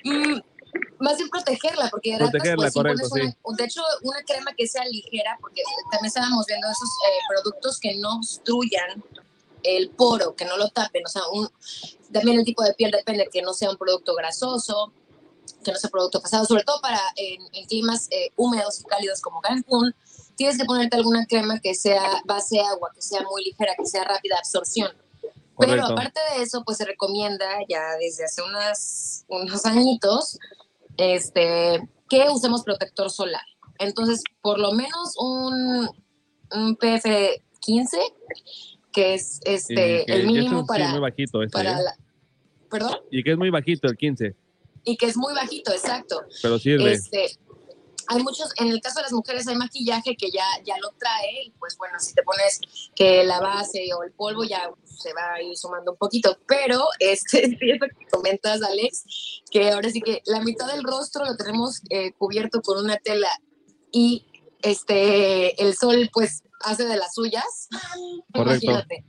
Mm, más bien protegerla, porque hidratas, Protegerla, pues, sí correcto, pones una- de hecho, una crema que sea ligera, porque también estábamos viendo esos eh, productos que no obstruyan el poro, que no lo tapen, o sea, un, también el tipo de piel depende, que no sea un producto grasoso, que no sea producto pasado, sobre todo para en, en climas eh, húmedos y cálidos como Cancún, tienes que ponerte alguna crema que sea base agua, que sea muy ligera, que sea rápida absorción. Pero aparte de eso, pues se recomienda ya desde hace unas, unos añitos este, que usemos protector solar. Entonces, por lo menos un, un PF15, que es este, que- el mínimo sí, para, muy bajito este, para la- perdón, Y que es muy bajito el 15, y que es muy bajito, exacto. pero sirve. Este, hay muchos, en el caso de las mujeres hay maquillaje que ya, ya lo trae, y pues bueno, si te pones que la base o el polvo ya se va a ir sumando un poquito, pero este, sí, eso que comentas, Alex, que ahora sí que la mitad del rostro lo tenemos eh, cubierto con una tela y este, el sol pues hace de las suyas, Correcto. imagínate,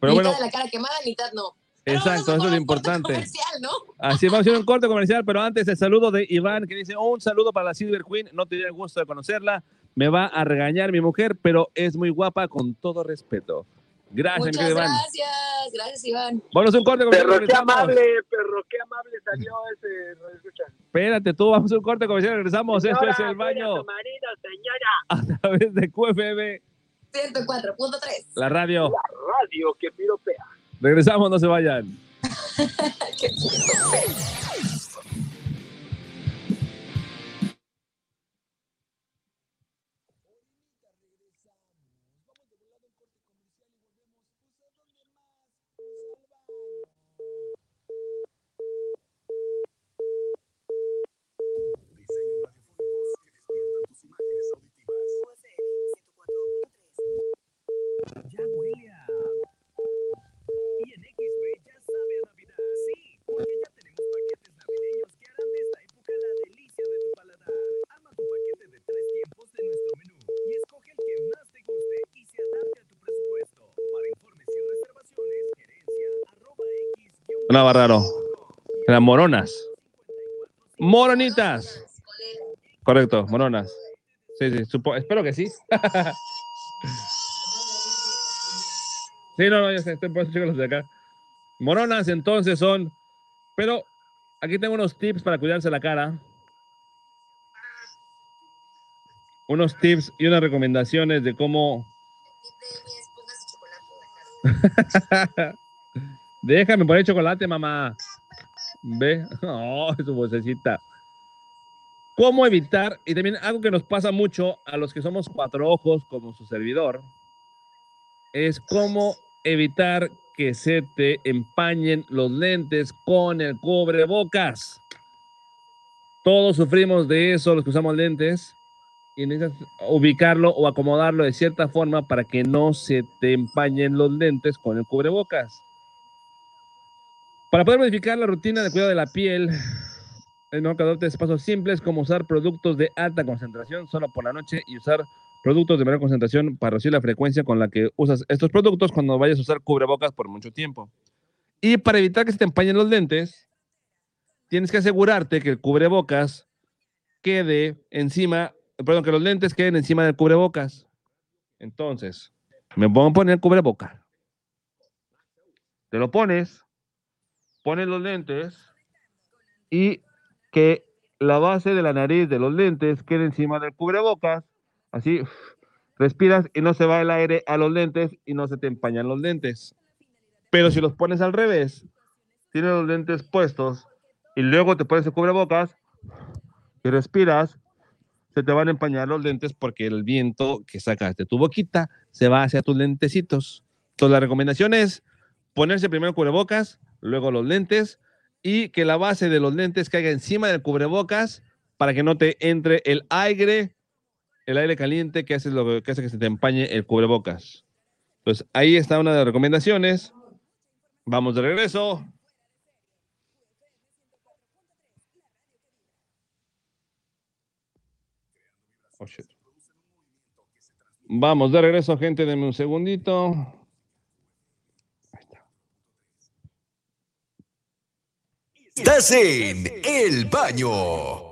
Pero mitad bueno, de la cara quemada, mitad no. exacto, eso es lo importante. Comercial, ¿no? Así vamos a hacer un corte comercial, pero antes el saludo de Iván que dice, un saludo para la Silver Queen, no tenía el gusto de conocerla, me va a regañar mi mujer, pero es muy guapa con todo respeto. Gracias, Muchas Iván. gracias, gracias Iván. Vamos a un corte comercial. Perro, qué amable, perro, qué amable salió ese. Espérate, tú, vamos a un corte comercial, regresamos. Esto Señora, es el a baño su marido, señora. a través de QFM, 104.3. la radio. Radio que piropea. Regresamos, no se vayan. Ya huele a... Y en XB ya sabe a Navidad. Sí, porque ya tenemos paquetes navideños que harán de esta época la delicia de tu paladar. Ama tu paquete de tres tiempos de nuestro menú y escoge el que más te guste y se adapte a tu presupuesto. Para informes y reservaciones, gerencia arroba x... Sonaba raro. Eran moronas. Moronitas. Correcto, moronas. Sí, sí, supo espero que sí. sí, no, no, ya sé, estoy por los de acá. Moronas entonces son, pero aquí tengo unos tips para cuidarse la cara. Unos tips y unas recomendaciones de cómo Déjame poner chocolate, mamá. Ve. Oh, su vocecita. ¿Cómo evitar? Y también algo que nos pasa mucho a los que somos cuatro ojos, como su servidor, es cómo evitar que se te empañen los lentes con el cubrebocas. Todos sufrimos de eso, los que usamos lentes, y necesitas ubicarlo o acomodarlo de cierta forma para que no se te empañen los lentes con el cubrebocas. Para poder modificar la rutina de cuidado de la piel, el que adoptes pasos simples como usar productos de alta concentración solo por la noche y usar productos de menor concentración para reducir la frecuencia con la que usas estos productos cuando vayas a usar cubrebocas por mucho tiempo. Y para evitar que se te empañen los lentes, tienes que asegurarte que el cubrebocas quede encima, perdón, que los lentes queden encima del cubrebocas. Entonces, me pongo a poner cubreboca. Te lo pones, pones los lentes y que la base de la nariz de los lentes quede encima del cubrebocas. Así, respiras y no se va el aire a los lentes y no se te empañan los lentes. Pero si los pones al revés, tienes los lentes puestos y luego te pones el cubrebocas y respiras, se te van a empañar los lentes porque el viento que sacas de tu boquita se va hacia tus lentecitos. Entonces la recomendación es ponerse primero el cubrebocas, luego los lentes y que la base de los lentes caiga encima del cubrebocas para que no te entre el aire, el aire caliente que hace, lo que hace que se te empañe el cubrebocas. Entonces ahí está una de las recomendaciones. Vamos de regreso. Oh. Vamos de regreso, gente. Denme un segundito. Estás en El Baño.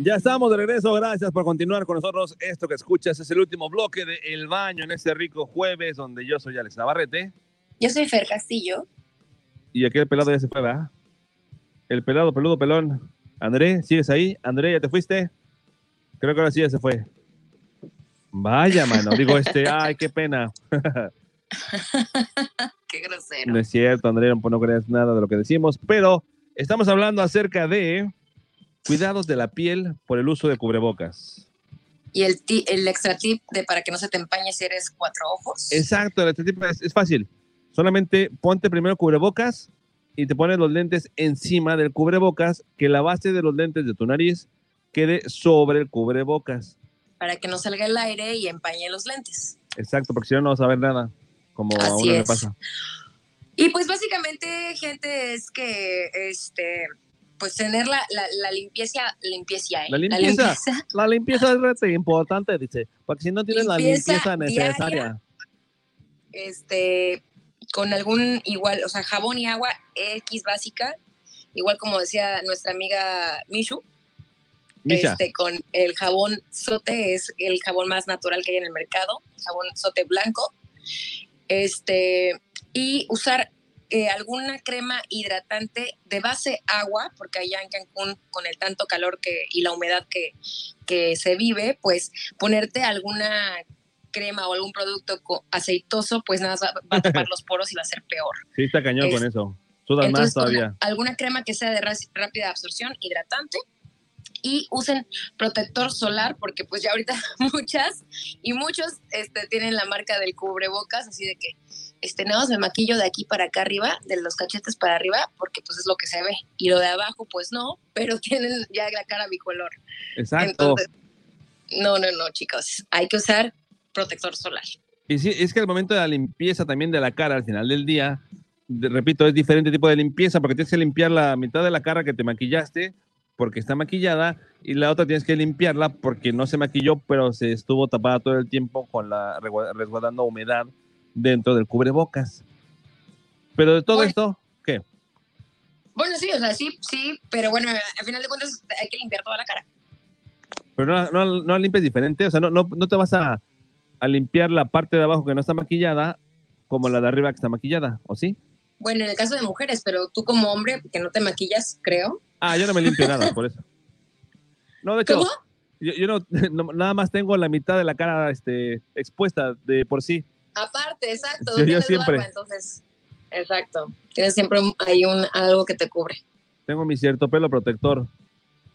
Ya estamos de regreso. Gracias por continuar con nosotros. Esto que escuchas es el último bloque de El Baño en este rico jueves, donde yo soy Alex Navarrete. Yo soy Fer Castillo. Y aquel pelado ya se fue, ¿verdad? El pelado, peludo, pelón. André, ¿sigues ahí? André, ¿ya te fuiste? Creo que ahora sí ya se fue. Vaya, mano. Digo, este, ay, qué pena. Qué grosero. No es cierto, André, no, no creas nada de lo que decimos, pero estamos hablando acerca de cuidados de la piel por el uso de cubrebocas. Y el, ti- el extra tip de para que no se te empañe si eres cuatro ojos. Exacto, este tipo es, es fácil. Solamente ponte primero cubrebocas y te pones los lentes encima del cubrebocas, que la base de los lentes de tu nariz quede sobre el cubrebocas. Para que no salga el aire y empañe los lentes. Exacto, porque si no, no vas a ver nada, como a Así uno me es. pasa. Y pues básicamente, gente, es que este pues tener la, la, la limpieza, limpieza, ¿eh? La limpieza, la limpieza es importante, dice, porque si no tienes la Limpieza limpieza necesaria. este, con algún igual, o sea, jabón y agua X básica, igual como decía nuestra amiga Mishu, Misha. este, con el jabón sote, es el jabón más natural que hay en el mercado, jabón sote blanco, este, y usar eh, alguna crema hidratante de base agua, porque allá en Cancún, con el tanto calor que, y la humedad que, que se vive, pues ponerte alguna crema o algún producto aceitoso, pues nada, más va, a tapar los poros y va a ser peor. Sí, está cañón Es- con eso. Sudas más Entonces, con todavía. alguna crema que sea de rápida absorción, hidratante, y usen protector solar, porque pues ya ahorita muchas y muchos este, tienen la marca del cubrebocas, así de que este, nada más me maquillo de aquí para acá arriba, de los cachetes para arriba, porque pues es lo que se ve, y lo de abajo pues no, pero tienen ya la cara bicolor. Exacto. Entonces, no, no, no, chicos, hay que usar protector solar. Y sí, es que al momento de la limpieza también de la cara al final del día, de- repito, es diferente tipo de limpieza porque tienes que limpiar la mitad de la cara que te maquillaste porque está maquillada y la otra tienes que limpiarla porque no se maquilló pero se estuvo tapada todo el tiempo con la resguardando humedad dentro del cubrebocas. Pero de todo Bueno. esto, ¿qué? Bueno, sí, o sea, sí, sí, pero bueno, al final de cuentas hay que limpiar toda la cara. Pero no, no, no la limpias diferente, o sea, no, no, no te vas a, a limpiar la parte de abajo que no está maquillada como la de arriba que está maquillada, ¿o sí? Bueno, en el caso de mujeres, pero tú como hombre que no te maquillas, creo. Ah, yo no me limpio nada, por eso. No, de hecho, ¿Cómo? yo, yo no, no- nada más tengo la mitad de la cara este, expuesta de por sí. Aparte, exacto, Sí, yo siempre. barba, entonces, exacto. Tienes siempre ahí un, algo que te cubre, Tengo mi cierto pelo protector.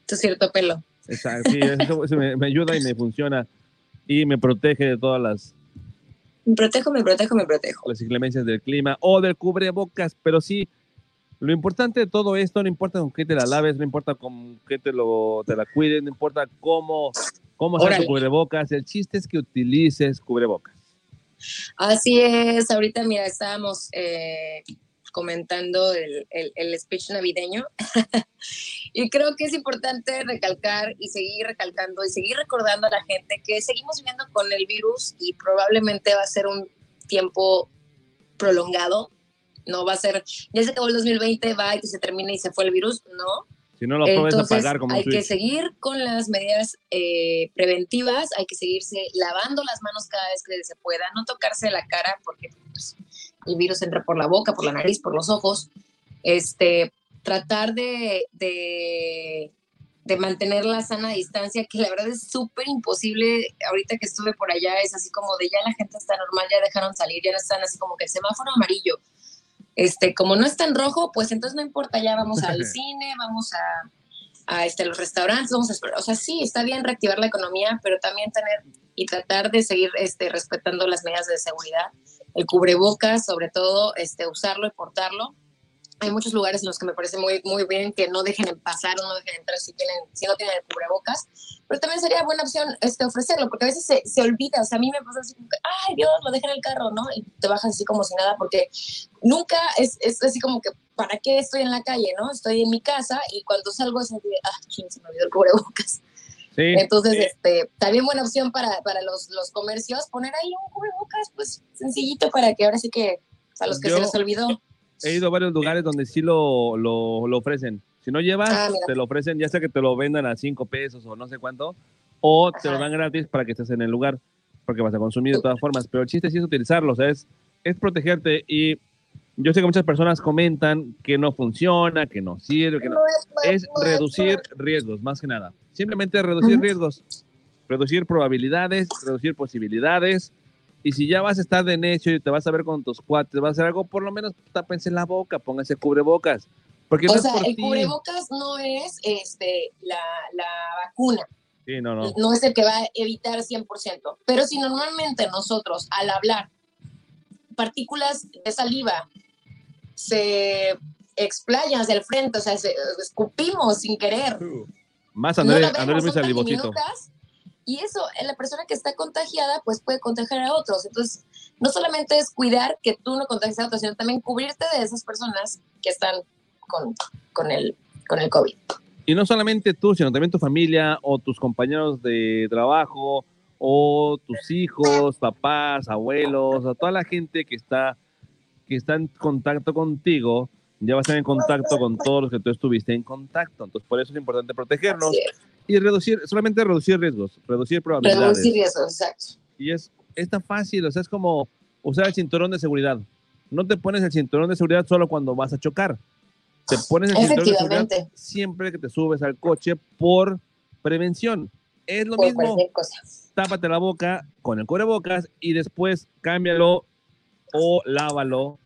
tu cierto pelo. Exacto, sí, eso, eso me, me ayuda y me funciona y me protege de todas las, Me protejo, me protejo, me protejo. las inclemencias del clima o del cubrebocas, pero sí, lo importante de todo esto, no importa con qué te la laves, no importa con qué te, lo, te la cuides, no importa cómo, cómo sea tu cubrebocas, el chiste es que utilices cubrebocas. Así es, ahorita mira, estábamos eh, comentando el, el- speech navideño. Y creo que es importante recalcar y seguir recalcando y seguir recordando a la gente que seguimos viviendo con el virus y probablemente va a ser un tiempo prolongado, no va a ser, ya se acabó el 2020, va y que se termine y se fue el virus, no, Si no lo puedes apagar como hay que seguir con las medidas eh, preventivas, hay que seguirse lavando las manos cada vez que se pueda, no tocarse la cara porque pues, el virus entra por la boca, por la nariz, por los ojos. Este, tratar de, de, de mantener la sana distancia, que la verdad es súper imposible. Ahorita que estuve por allá, es así como de ya la gente está normal, ya dejaron salir, ya no están así como que el semáforo amarillo. Este, como no está en rojo, pues entonces no importa, ya vamos al cine, vamos a, a este, los restaurantes, vamos a explorar. O sea, sí, está bien reactivar la economía, pero también tener y tratar de seguir este, respetando las medidas de seguridad. El cubrebocas, sobre todo, este, usarlo y portarlo. Hay muchos lugares en los que me parece muy, muy bien que no dejen pasar o no dejen entrar si, tienen, si no tienen el cubrebocas, pero también sería buena opción este, ofrecerlo, porque a veces se, se olvida, o sea, a mí me pasa así como que, ay Dios, lo dejan en el carro, ¿no? Y te bajas así como si nada, porque nunca es, es así como que, ¿para qué estoy en la calle, no? Estoy en mi casa y cuando salgo es así de, ah, ching, se me olvidó el cubrebocas. Sí, Entonces, sí. este, también buena opción para, para los, los comercios, poner ahí un cubrebocas, pues sencillito para que ahora sí que a los que Yo- se les olvidó. He ido a varios lugares donde sí lo, lo, lo ofrecen. Si no llevas, Ah, te lo ofrecen, ya sea que te lo vendan a cinco pesos o no sé cuánto, o te lo Ajá. dan gratis para que estés en el lugar, porque vas a consumir de todas formas. Pero el chiste sí es utilizarlo, o sea, es, es protegerte. Y yo sé que muchas personas comentan que no funciona, que no sirve, que no. Es reducir riesgos, más que nada. Simplemente reducir riesgos, reducir probabilidades, reducir posibilidades. Y si ya vas a estar de necio y te vas a ver con tus cuates, vas a hacer algo, por lo menos tápense la boca, pónganse cubrebocas. Porque no O sea, el ti. cubrebocas no es este, la, la vacuna, Sí, no, no. no es el que va a evitar 100%. Pero si normalmente nosotros al hablar partículas de saliva se explayan hacia el frente, o sea, se- escupimos sin querer, Más no Andrés, la Andrés muy salivosito. Y eso, eh, la persona que está contagiada, pues puede contagiar a otros. Entonces, no solamente es cuidar que tú no contagies a otros, sino también cubrirte de esas personas que están con, con, el, con el COVID. Y no solamente tú, sino también tu familia o tus compañeros de trabajo o tus hijos, papás, abuelos, o toda la gente que está, que está en contacto contigo, ya va a estar en contacto con todos los que tú estuviste en contacto. Entonces, por eso es importante protegernos es. Y reducir, solamente reducir riesgos, reducir probabilidades. Reducir riesgos, exacto. Y es, es tan fácil, o sea, es como usar el cinturón de seguridad. No te pones el cinturón de seguridad solo cuando vas a chocar. Te pones el cinturón de seguridad siempre que te subes al coche por prevención. Es lo Por mismo. Tápate la boca con el cubrebocas y después cámbialo o lávalo.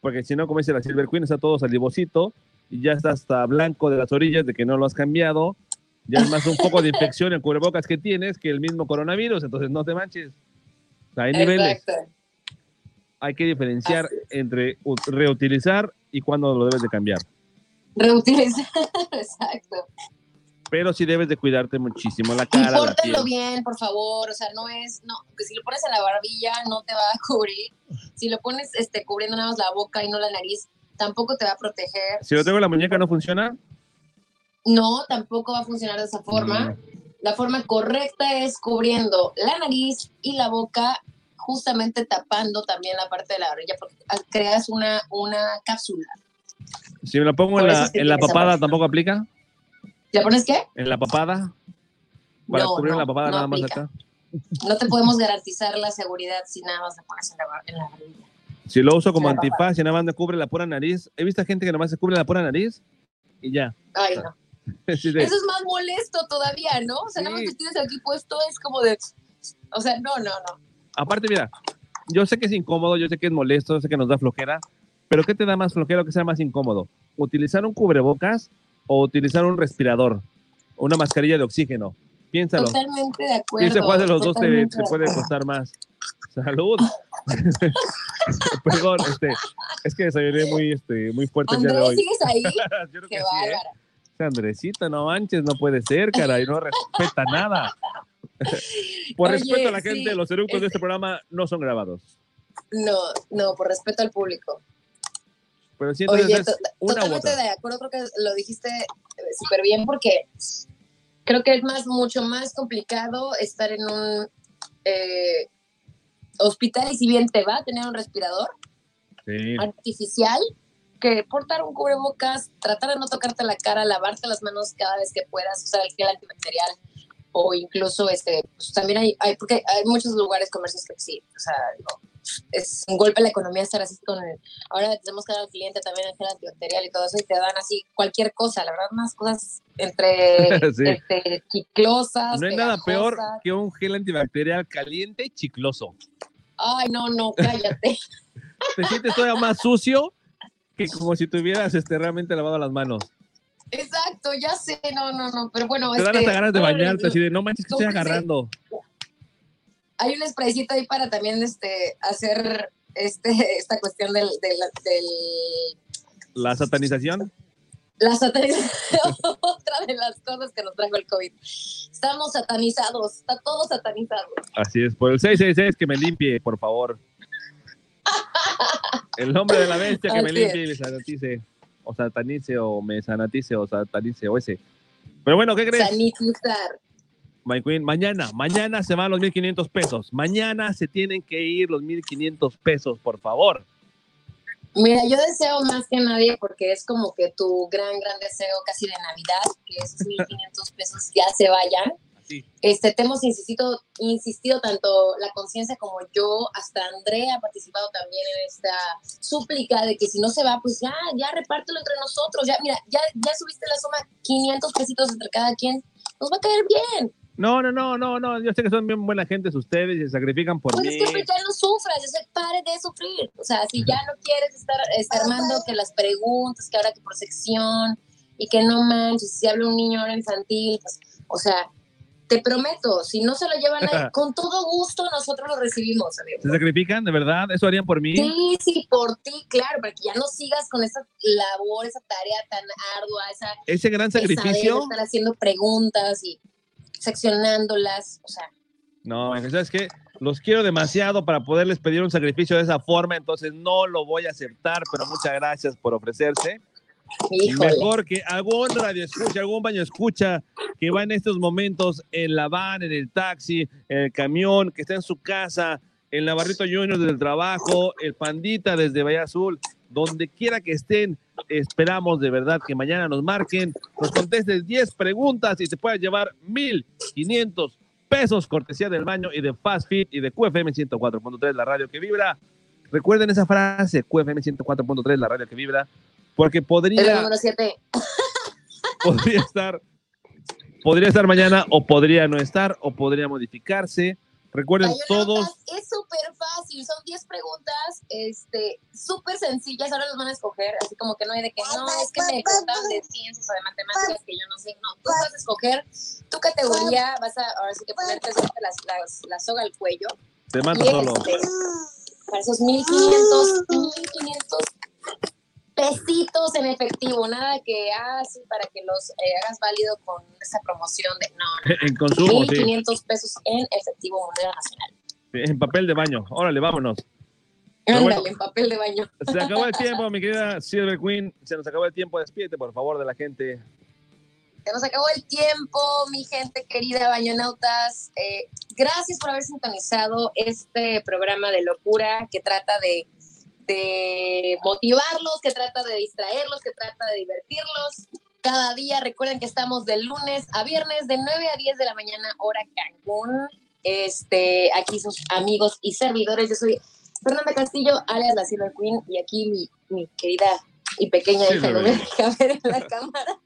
Porque si no, como dice la Silver Queen, está todo salivosito y ya está hasta blanco de las orillas de que no lo has cambiado. Ya es más un poco de infección el cubrebocas que tienes que el mismo coronavirus, entonces no te manches. O sea, hay niveles. Exacto. Hay que diferenciar entre reutilizar y cuando lo debes de cambiar. Reutilizar, exacto. Pero sí debes de cuidarte muchísimo la cara, piel. bien, por favor. O sea, no es, no, que si lo pones en la barbilla no te va a cubrir. Si lo pones este, cubriendo nada más la boca y no la nariz, tampoco te va a proteger. Si lo tengo en la muñeca no funciona, No, tampoco va a funcionar de esa forma. La forma correcta es cubriendo la nariz y la boca justamente tapando también la parte de la orilla, porque creas una, una cápsula. Si me la pongo en la, en la papada. ¿tampoco aplica? ¿Le pones qué? ¿En la papada? Para No, cubrir no, la papada no nada más aplica. acá. No te podemos garantizar la seguridad si nada más la pones en la, en la barbilla. Si lo uso como la antifaz y nada más me cubre la pura nariz. He visto gente que nada más se cubre la pura nariz y ya. Ay, no. Sí, Eso es más molesto todavía, ¿no? O sea, nada más Sí. que tienes aquí puesto es como de... O sea, no, no, no. Aparte, mira, yo sé que es incómodo, yo sé que es molesto, yo sé que nos da flojera, pero ¿qué te da más flojera o qué sea más incómodo? ¿Utilizar un cubrebocas o utilizar un respirador? Una mascarilla de oxígeno. Piénsalo. Totalmente de acuerdo. Piensa cuál de los dos te, te de puede costar más. Salud. Perdón, este, es que desayuné muy, este, muy fuerte el día de Andrés, hoy. ¿sigues ahí? Yo creo Qué que sí, ¿eh? Andresita, no manches, no puede ser, cara, y no respeta nada. Por Oye, respeto a la sí, gente, los eructos de este programa no son grabados. No, no, por respeto al público. Pero sí, entonces Oye, es u totalmente otra. de acuerdo, creo que lo dijiste eh, súper bien porque creo que es más, mucho más complicado estar en un eh, hospital y si bien te va a tener un respirador Sí. artificial, que portar un cubrebocas, tratar de no tocarte la cara, lavarte las manos cada vez que puedas, usar el gel antibacterial o incluso este, pues, también hay, hay, porque hay muchos lugares comercios que sí, o sea, digo, es un golpe a la economía estar así con el, ahora tenemos que dar al cliente también el gel antibacterial y todo eso y te dan así cualquier cosa, la verdad, unas cosas entre Sí. este, chiclosas, No hay nada peor que un gel antibacterial caliente y chicloso. Ay, no, no, cállate. Te sientes todavía más sucio que como si tuvieras este, realmente lavado las manos. Exacto, ya sé, no, no, no, pero bueno, Te dan este, hasta ganas de no, bañarte, así de no manches que estoy agarrando. hay un spraycito ahí para también este hacer este esta cuestión del, del, del- La satanización. la satanización otra de las cosas que nos trajo el COVID estamos satanizados está todo satanizado Así es, por el 666 que me limpie, por favor. El nombre de la bestia que me limpie y me sanatice. O satanice, o me sanatice, o satanice, o ese. Pero bueno, ¿qué crees? sanitizar My Queen, mañana, mañana se van los 1500 pesos. Mañana se tienen que ir los 1500 pesos, por favor. mira yo deseo más que nadie porque es como que tu gran gran deseo casi de navidad que esos 1500 pesos ya se vayan Este, te hemos insistido, insistido tanto la conciencia como yo, hasta Andrea ha participado también en esta súplica de que si no se va, pues ya, ya repártelo entre nosotros, ya, mira, ya, ya subiste la suma, 500 pesitos entre cada quien, nos va a caer bien. No, no, no, no, no. Yo sé que son bien buena gente ustedes y se sacrifican por Pues mí. es que pues, ya no sufras, ya se pare de sufrir. O sea, si ya no quieres estar, estar armando que las preguntas, que ahora que por sección, y que no manches, si habla un niño ahora infantil, pues, o sea, te prometo, si no se lo llevan ahí, con todo gusto nosotros lo recibimos, amigo. ¿Se sacrifican, de verdad? ¿Eso harían por mí? Sí, sí, por ti, claro, para que ya no sigas con esa labor, esa tarea tan ardua, esa Ese gran sacrificio. estar haciendo preguntas y seccionándolas, o sea, No, ¿sabes qué? Los quiero demasiado para poderles pedir un sacrificio de esa forma, entonces no lo voy a aceptar, pero muchas gracias por ofrecerse. Mejor que algún radio escucha, algún baño escucha que va en estos momentos en la van, en el taxi, en el camión, que está en su casa, en la Barrito Junior desde el trabajo, el Pandita desde Bahía Azul, donde quiera que estén, esperamos de verdad que mañana nos marquen, nos contestes 10 preguntas y se pueda llevar 1,500 pesos cortesía del baño y de Fast Fit y de QFM 104.3, la radio que vibra. Recuerden esa frase, QFM 104.3, la radio que vibra, porque Es el podría, número 7. podría estar, podría estar mañana o podría no estar o podría modificarse. Recuerden todos, Es súper fácil, son 10 preguntas, este, súper sencillas, ahora los van a escoger, así como que no hay de que no, es que me contaban de ciencias o de matemáticas que yo no sé, no, tú vas a escoger tu categoría, vas a, ahora sí que ponerte las, las, la soga al cuello. te mato solo. este, para esos 1500, 1500 pesitos en efectivo, nada que, ah, sí, para que los eh, hagas válido con esa promoción de, no, En consumo, sí. 1500 pesos en efectivo moneda nacional. En papel de baño. Órale, vámonos. Ándale, bueno. en papel de baño. Se acabó el tiempo, mi querida Silver Queen. Se nos acabó el tiempo. Despídete, por favor, de la gente. Se nos acabó el tiempo, mi gente querida, bañonautas. Eh, gracias por haber sintonizado este programa de locura que trata de, de motivarlos, que trata de distraerlos, que trata de divertirlos. Cada día recuerden que estamos de lunes a viernes de 9 a 10 de la mañana, hora Cancún. Este, aquí sus amigos y servidores. Yo soy Fernanda Castillo, alias la Silver Queen, y aquí mi, mi querida y pequeña hija Silver no me deja ver en la cámara.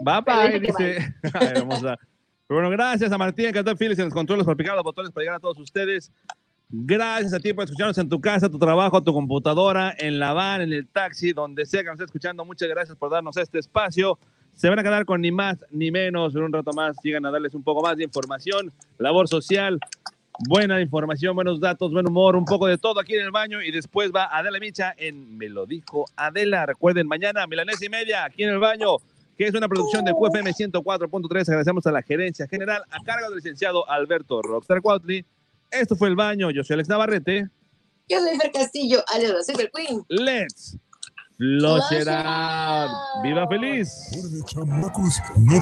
Bye bye, dice. Ay, hermosa. Pero bueno, gracias a Martín, que está Phillips en los controles por picar los botones para llegar a todos ustedes. Gracias a ti por escucharnos en tu casa, tu trabajo, tu computadora, en la van, en el taxi, donde sea que nos esté escuchando. Muchas gracias por darnos este espacio. Se van a quedar con ni más ni menos. En un rato más llegan a darles un poco más de información, labor social, buena información, buenos datos, buen humor, un poco de todo aquí en el baño. Y después va Adela Micha en Me lo dijo Adela. Recuerden, mañana, milanés y media, aquí en el baño que es una producción de QFM 104.3. Agradecemos a la gerencia general a cargo del licenciado Alberto Rockstar Cuautli. Esto fue El Baño. Yo soy Alex Navarrete. Yo soy Fer Castillo, alias la Silver Queen. Let's flush Flush it out. ¡Viva feliz! Chamacos, no.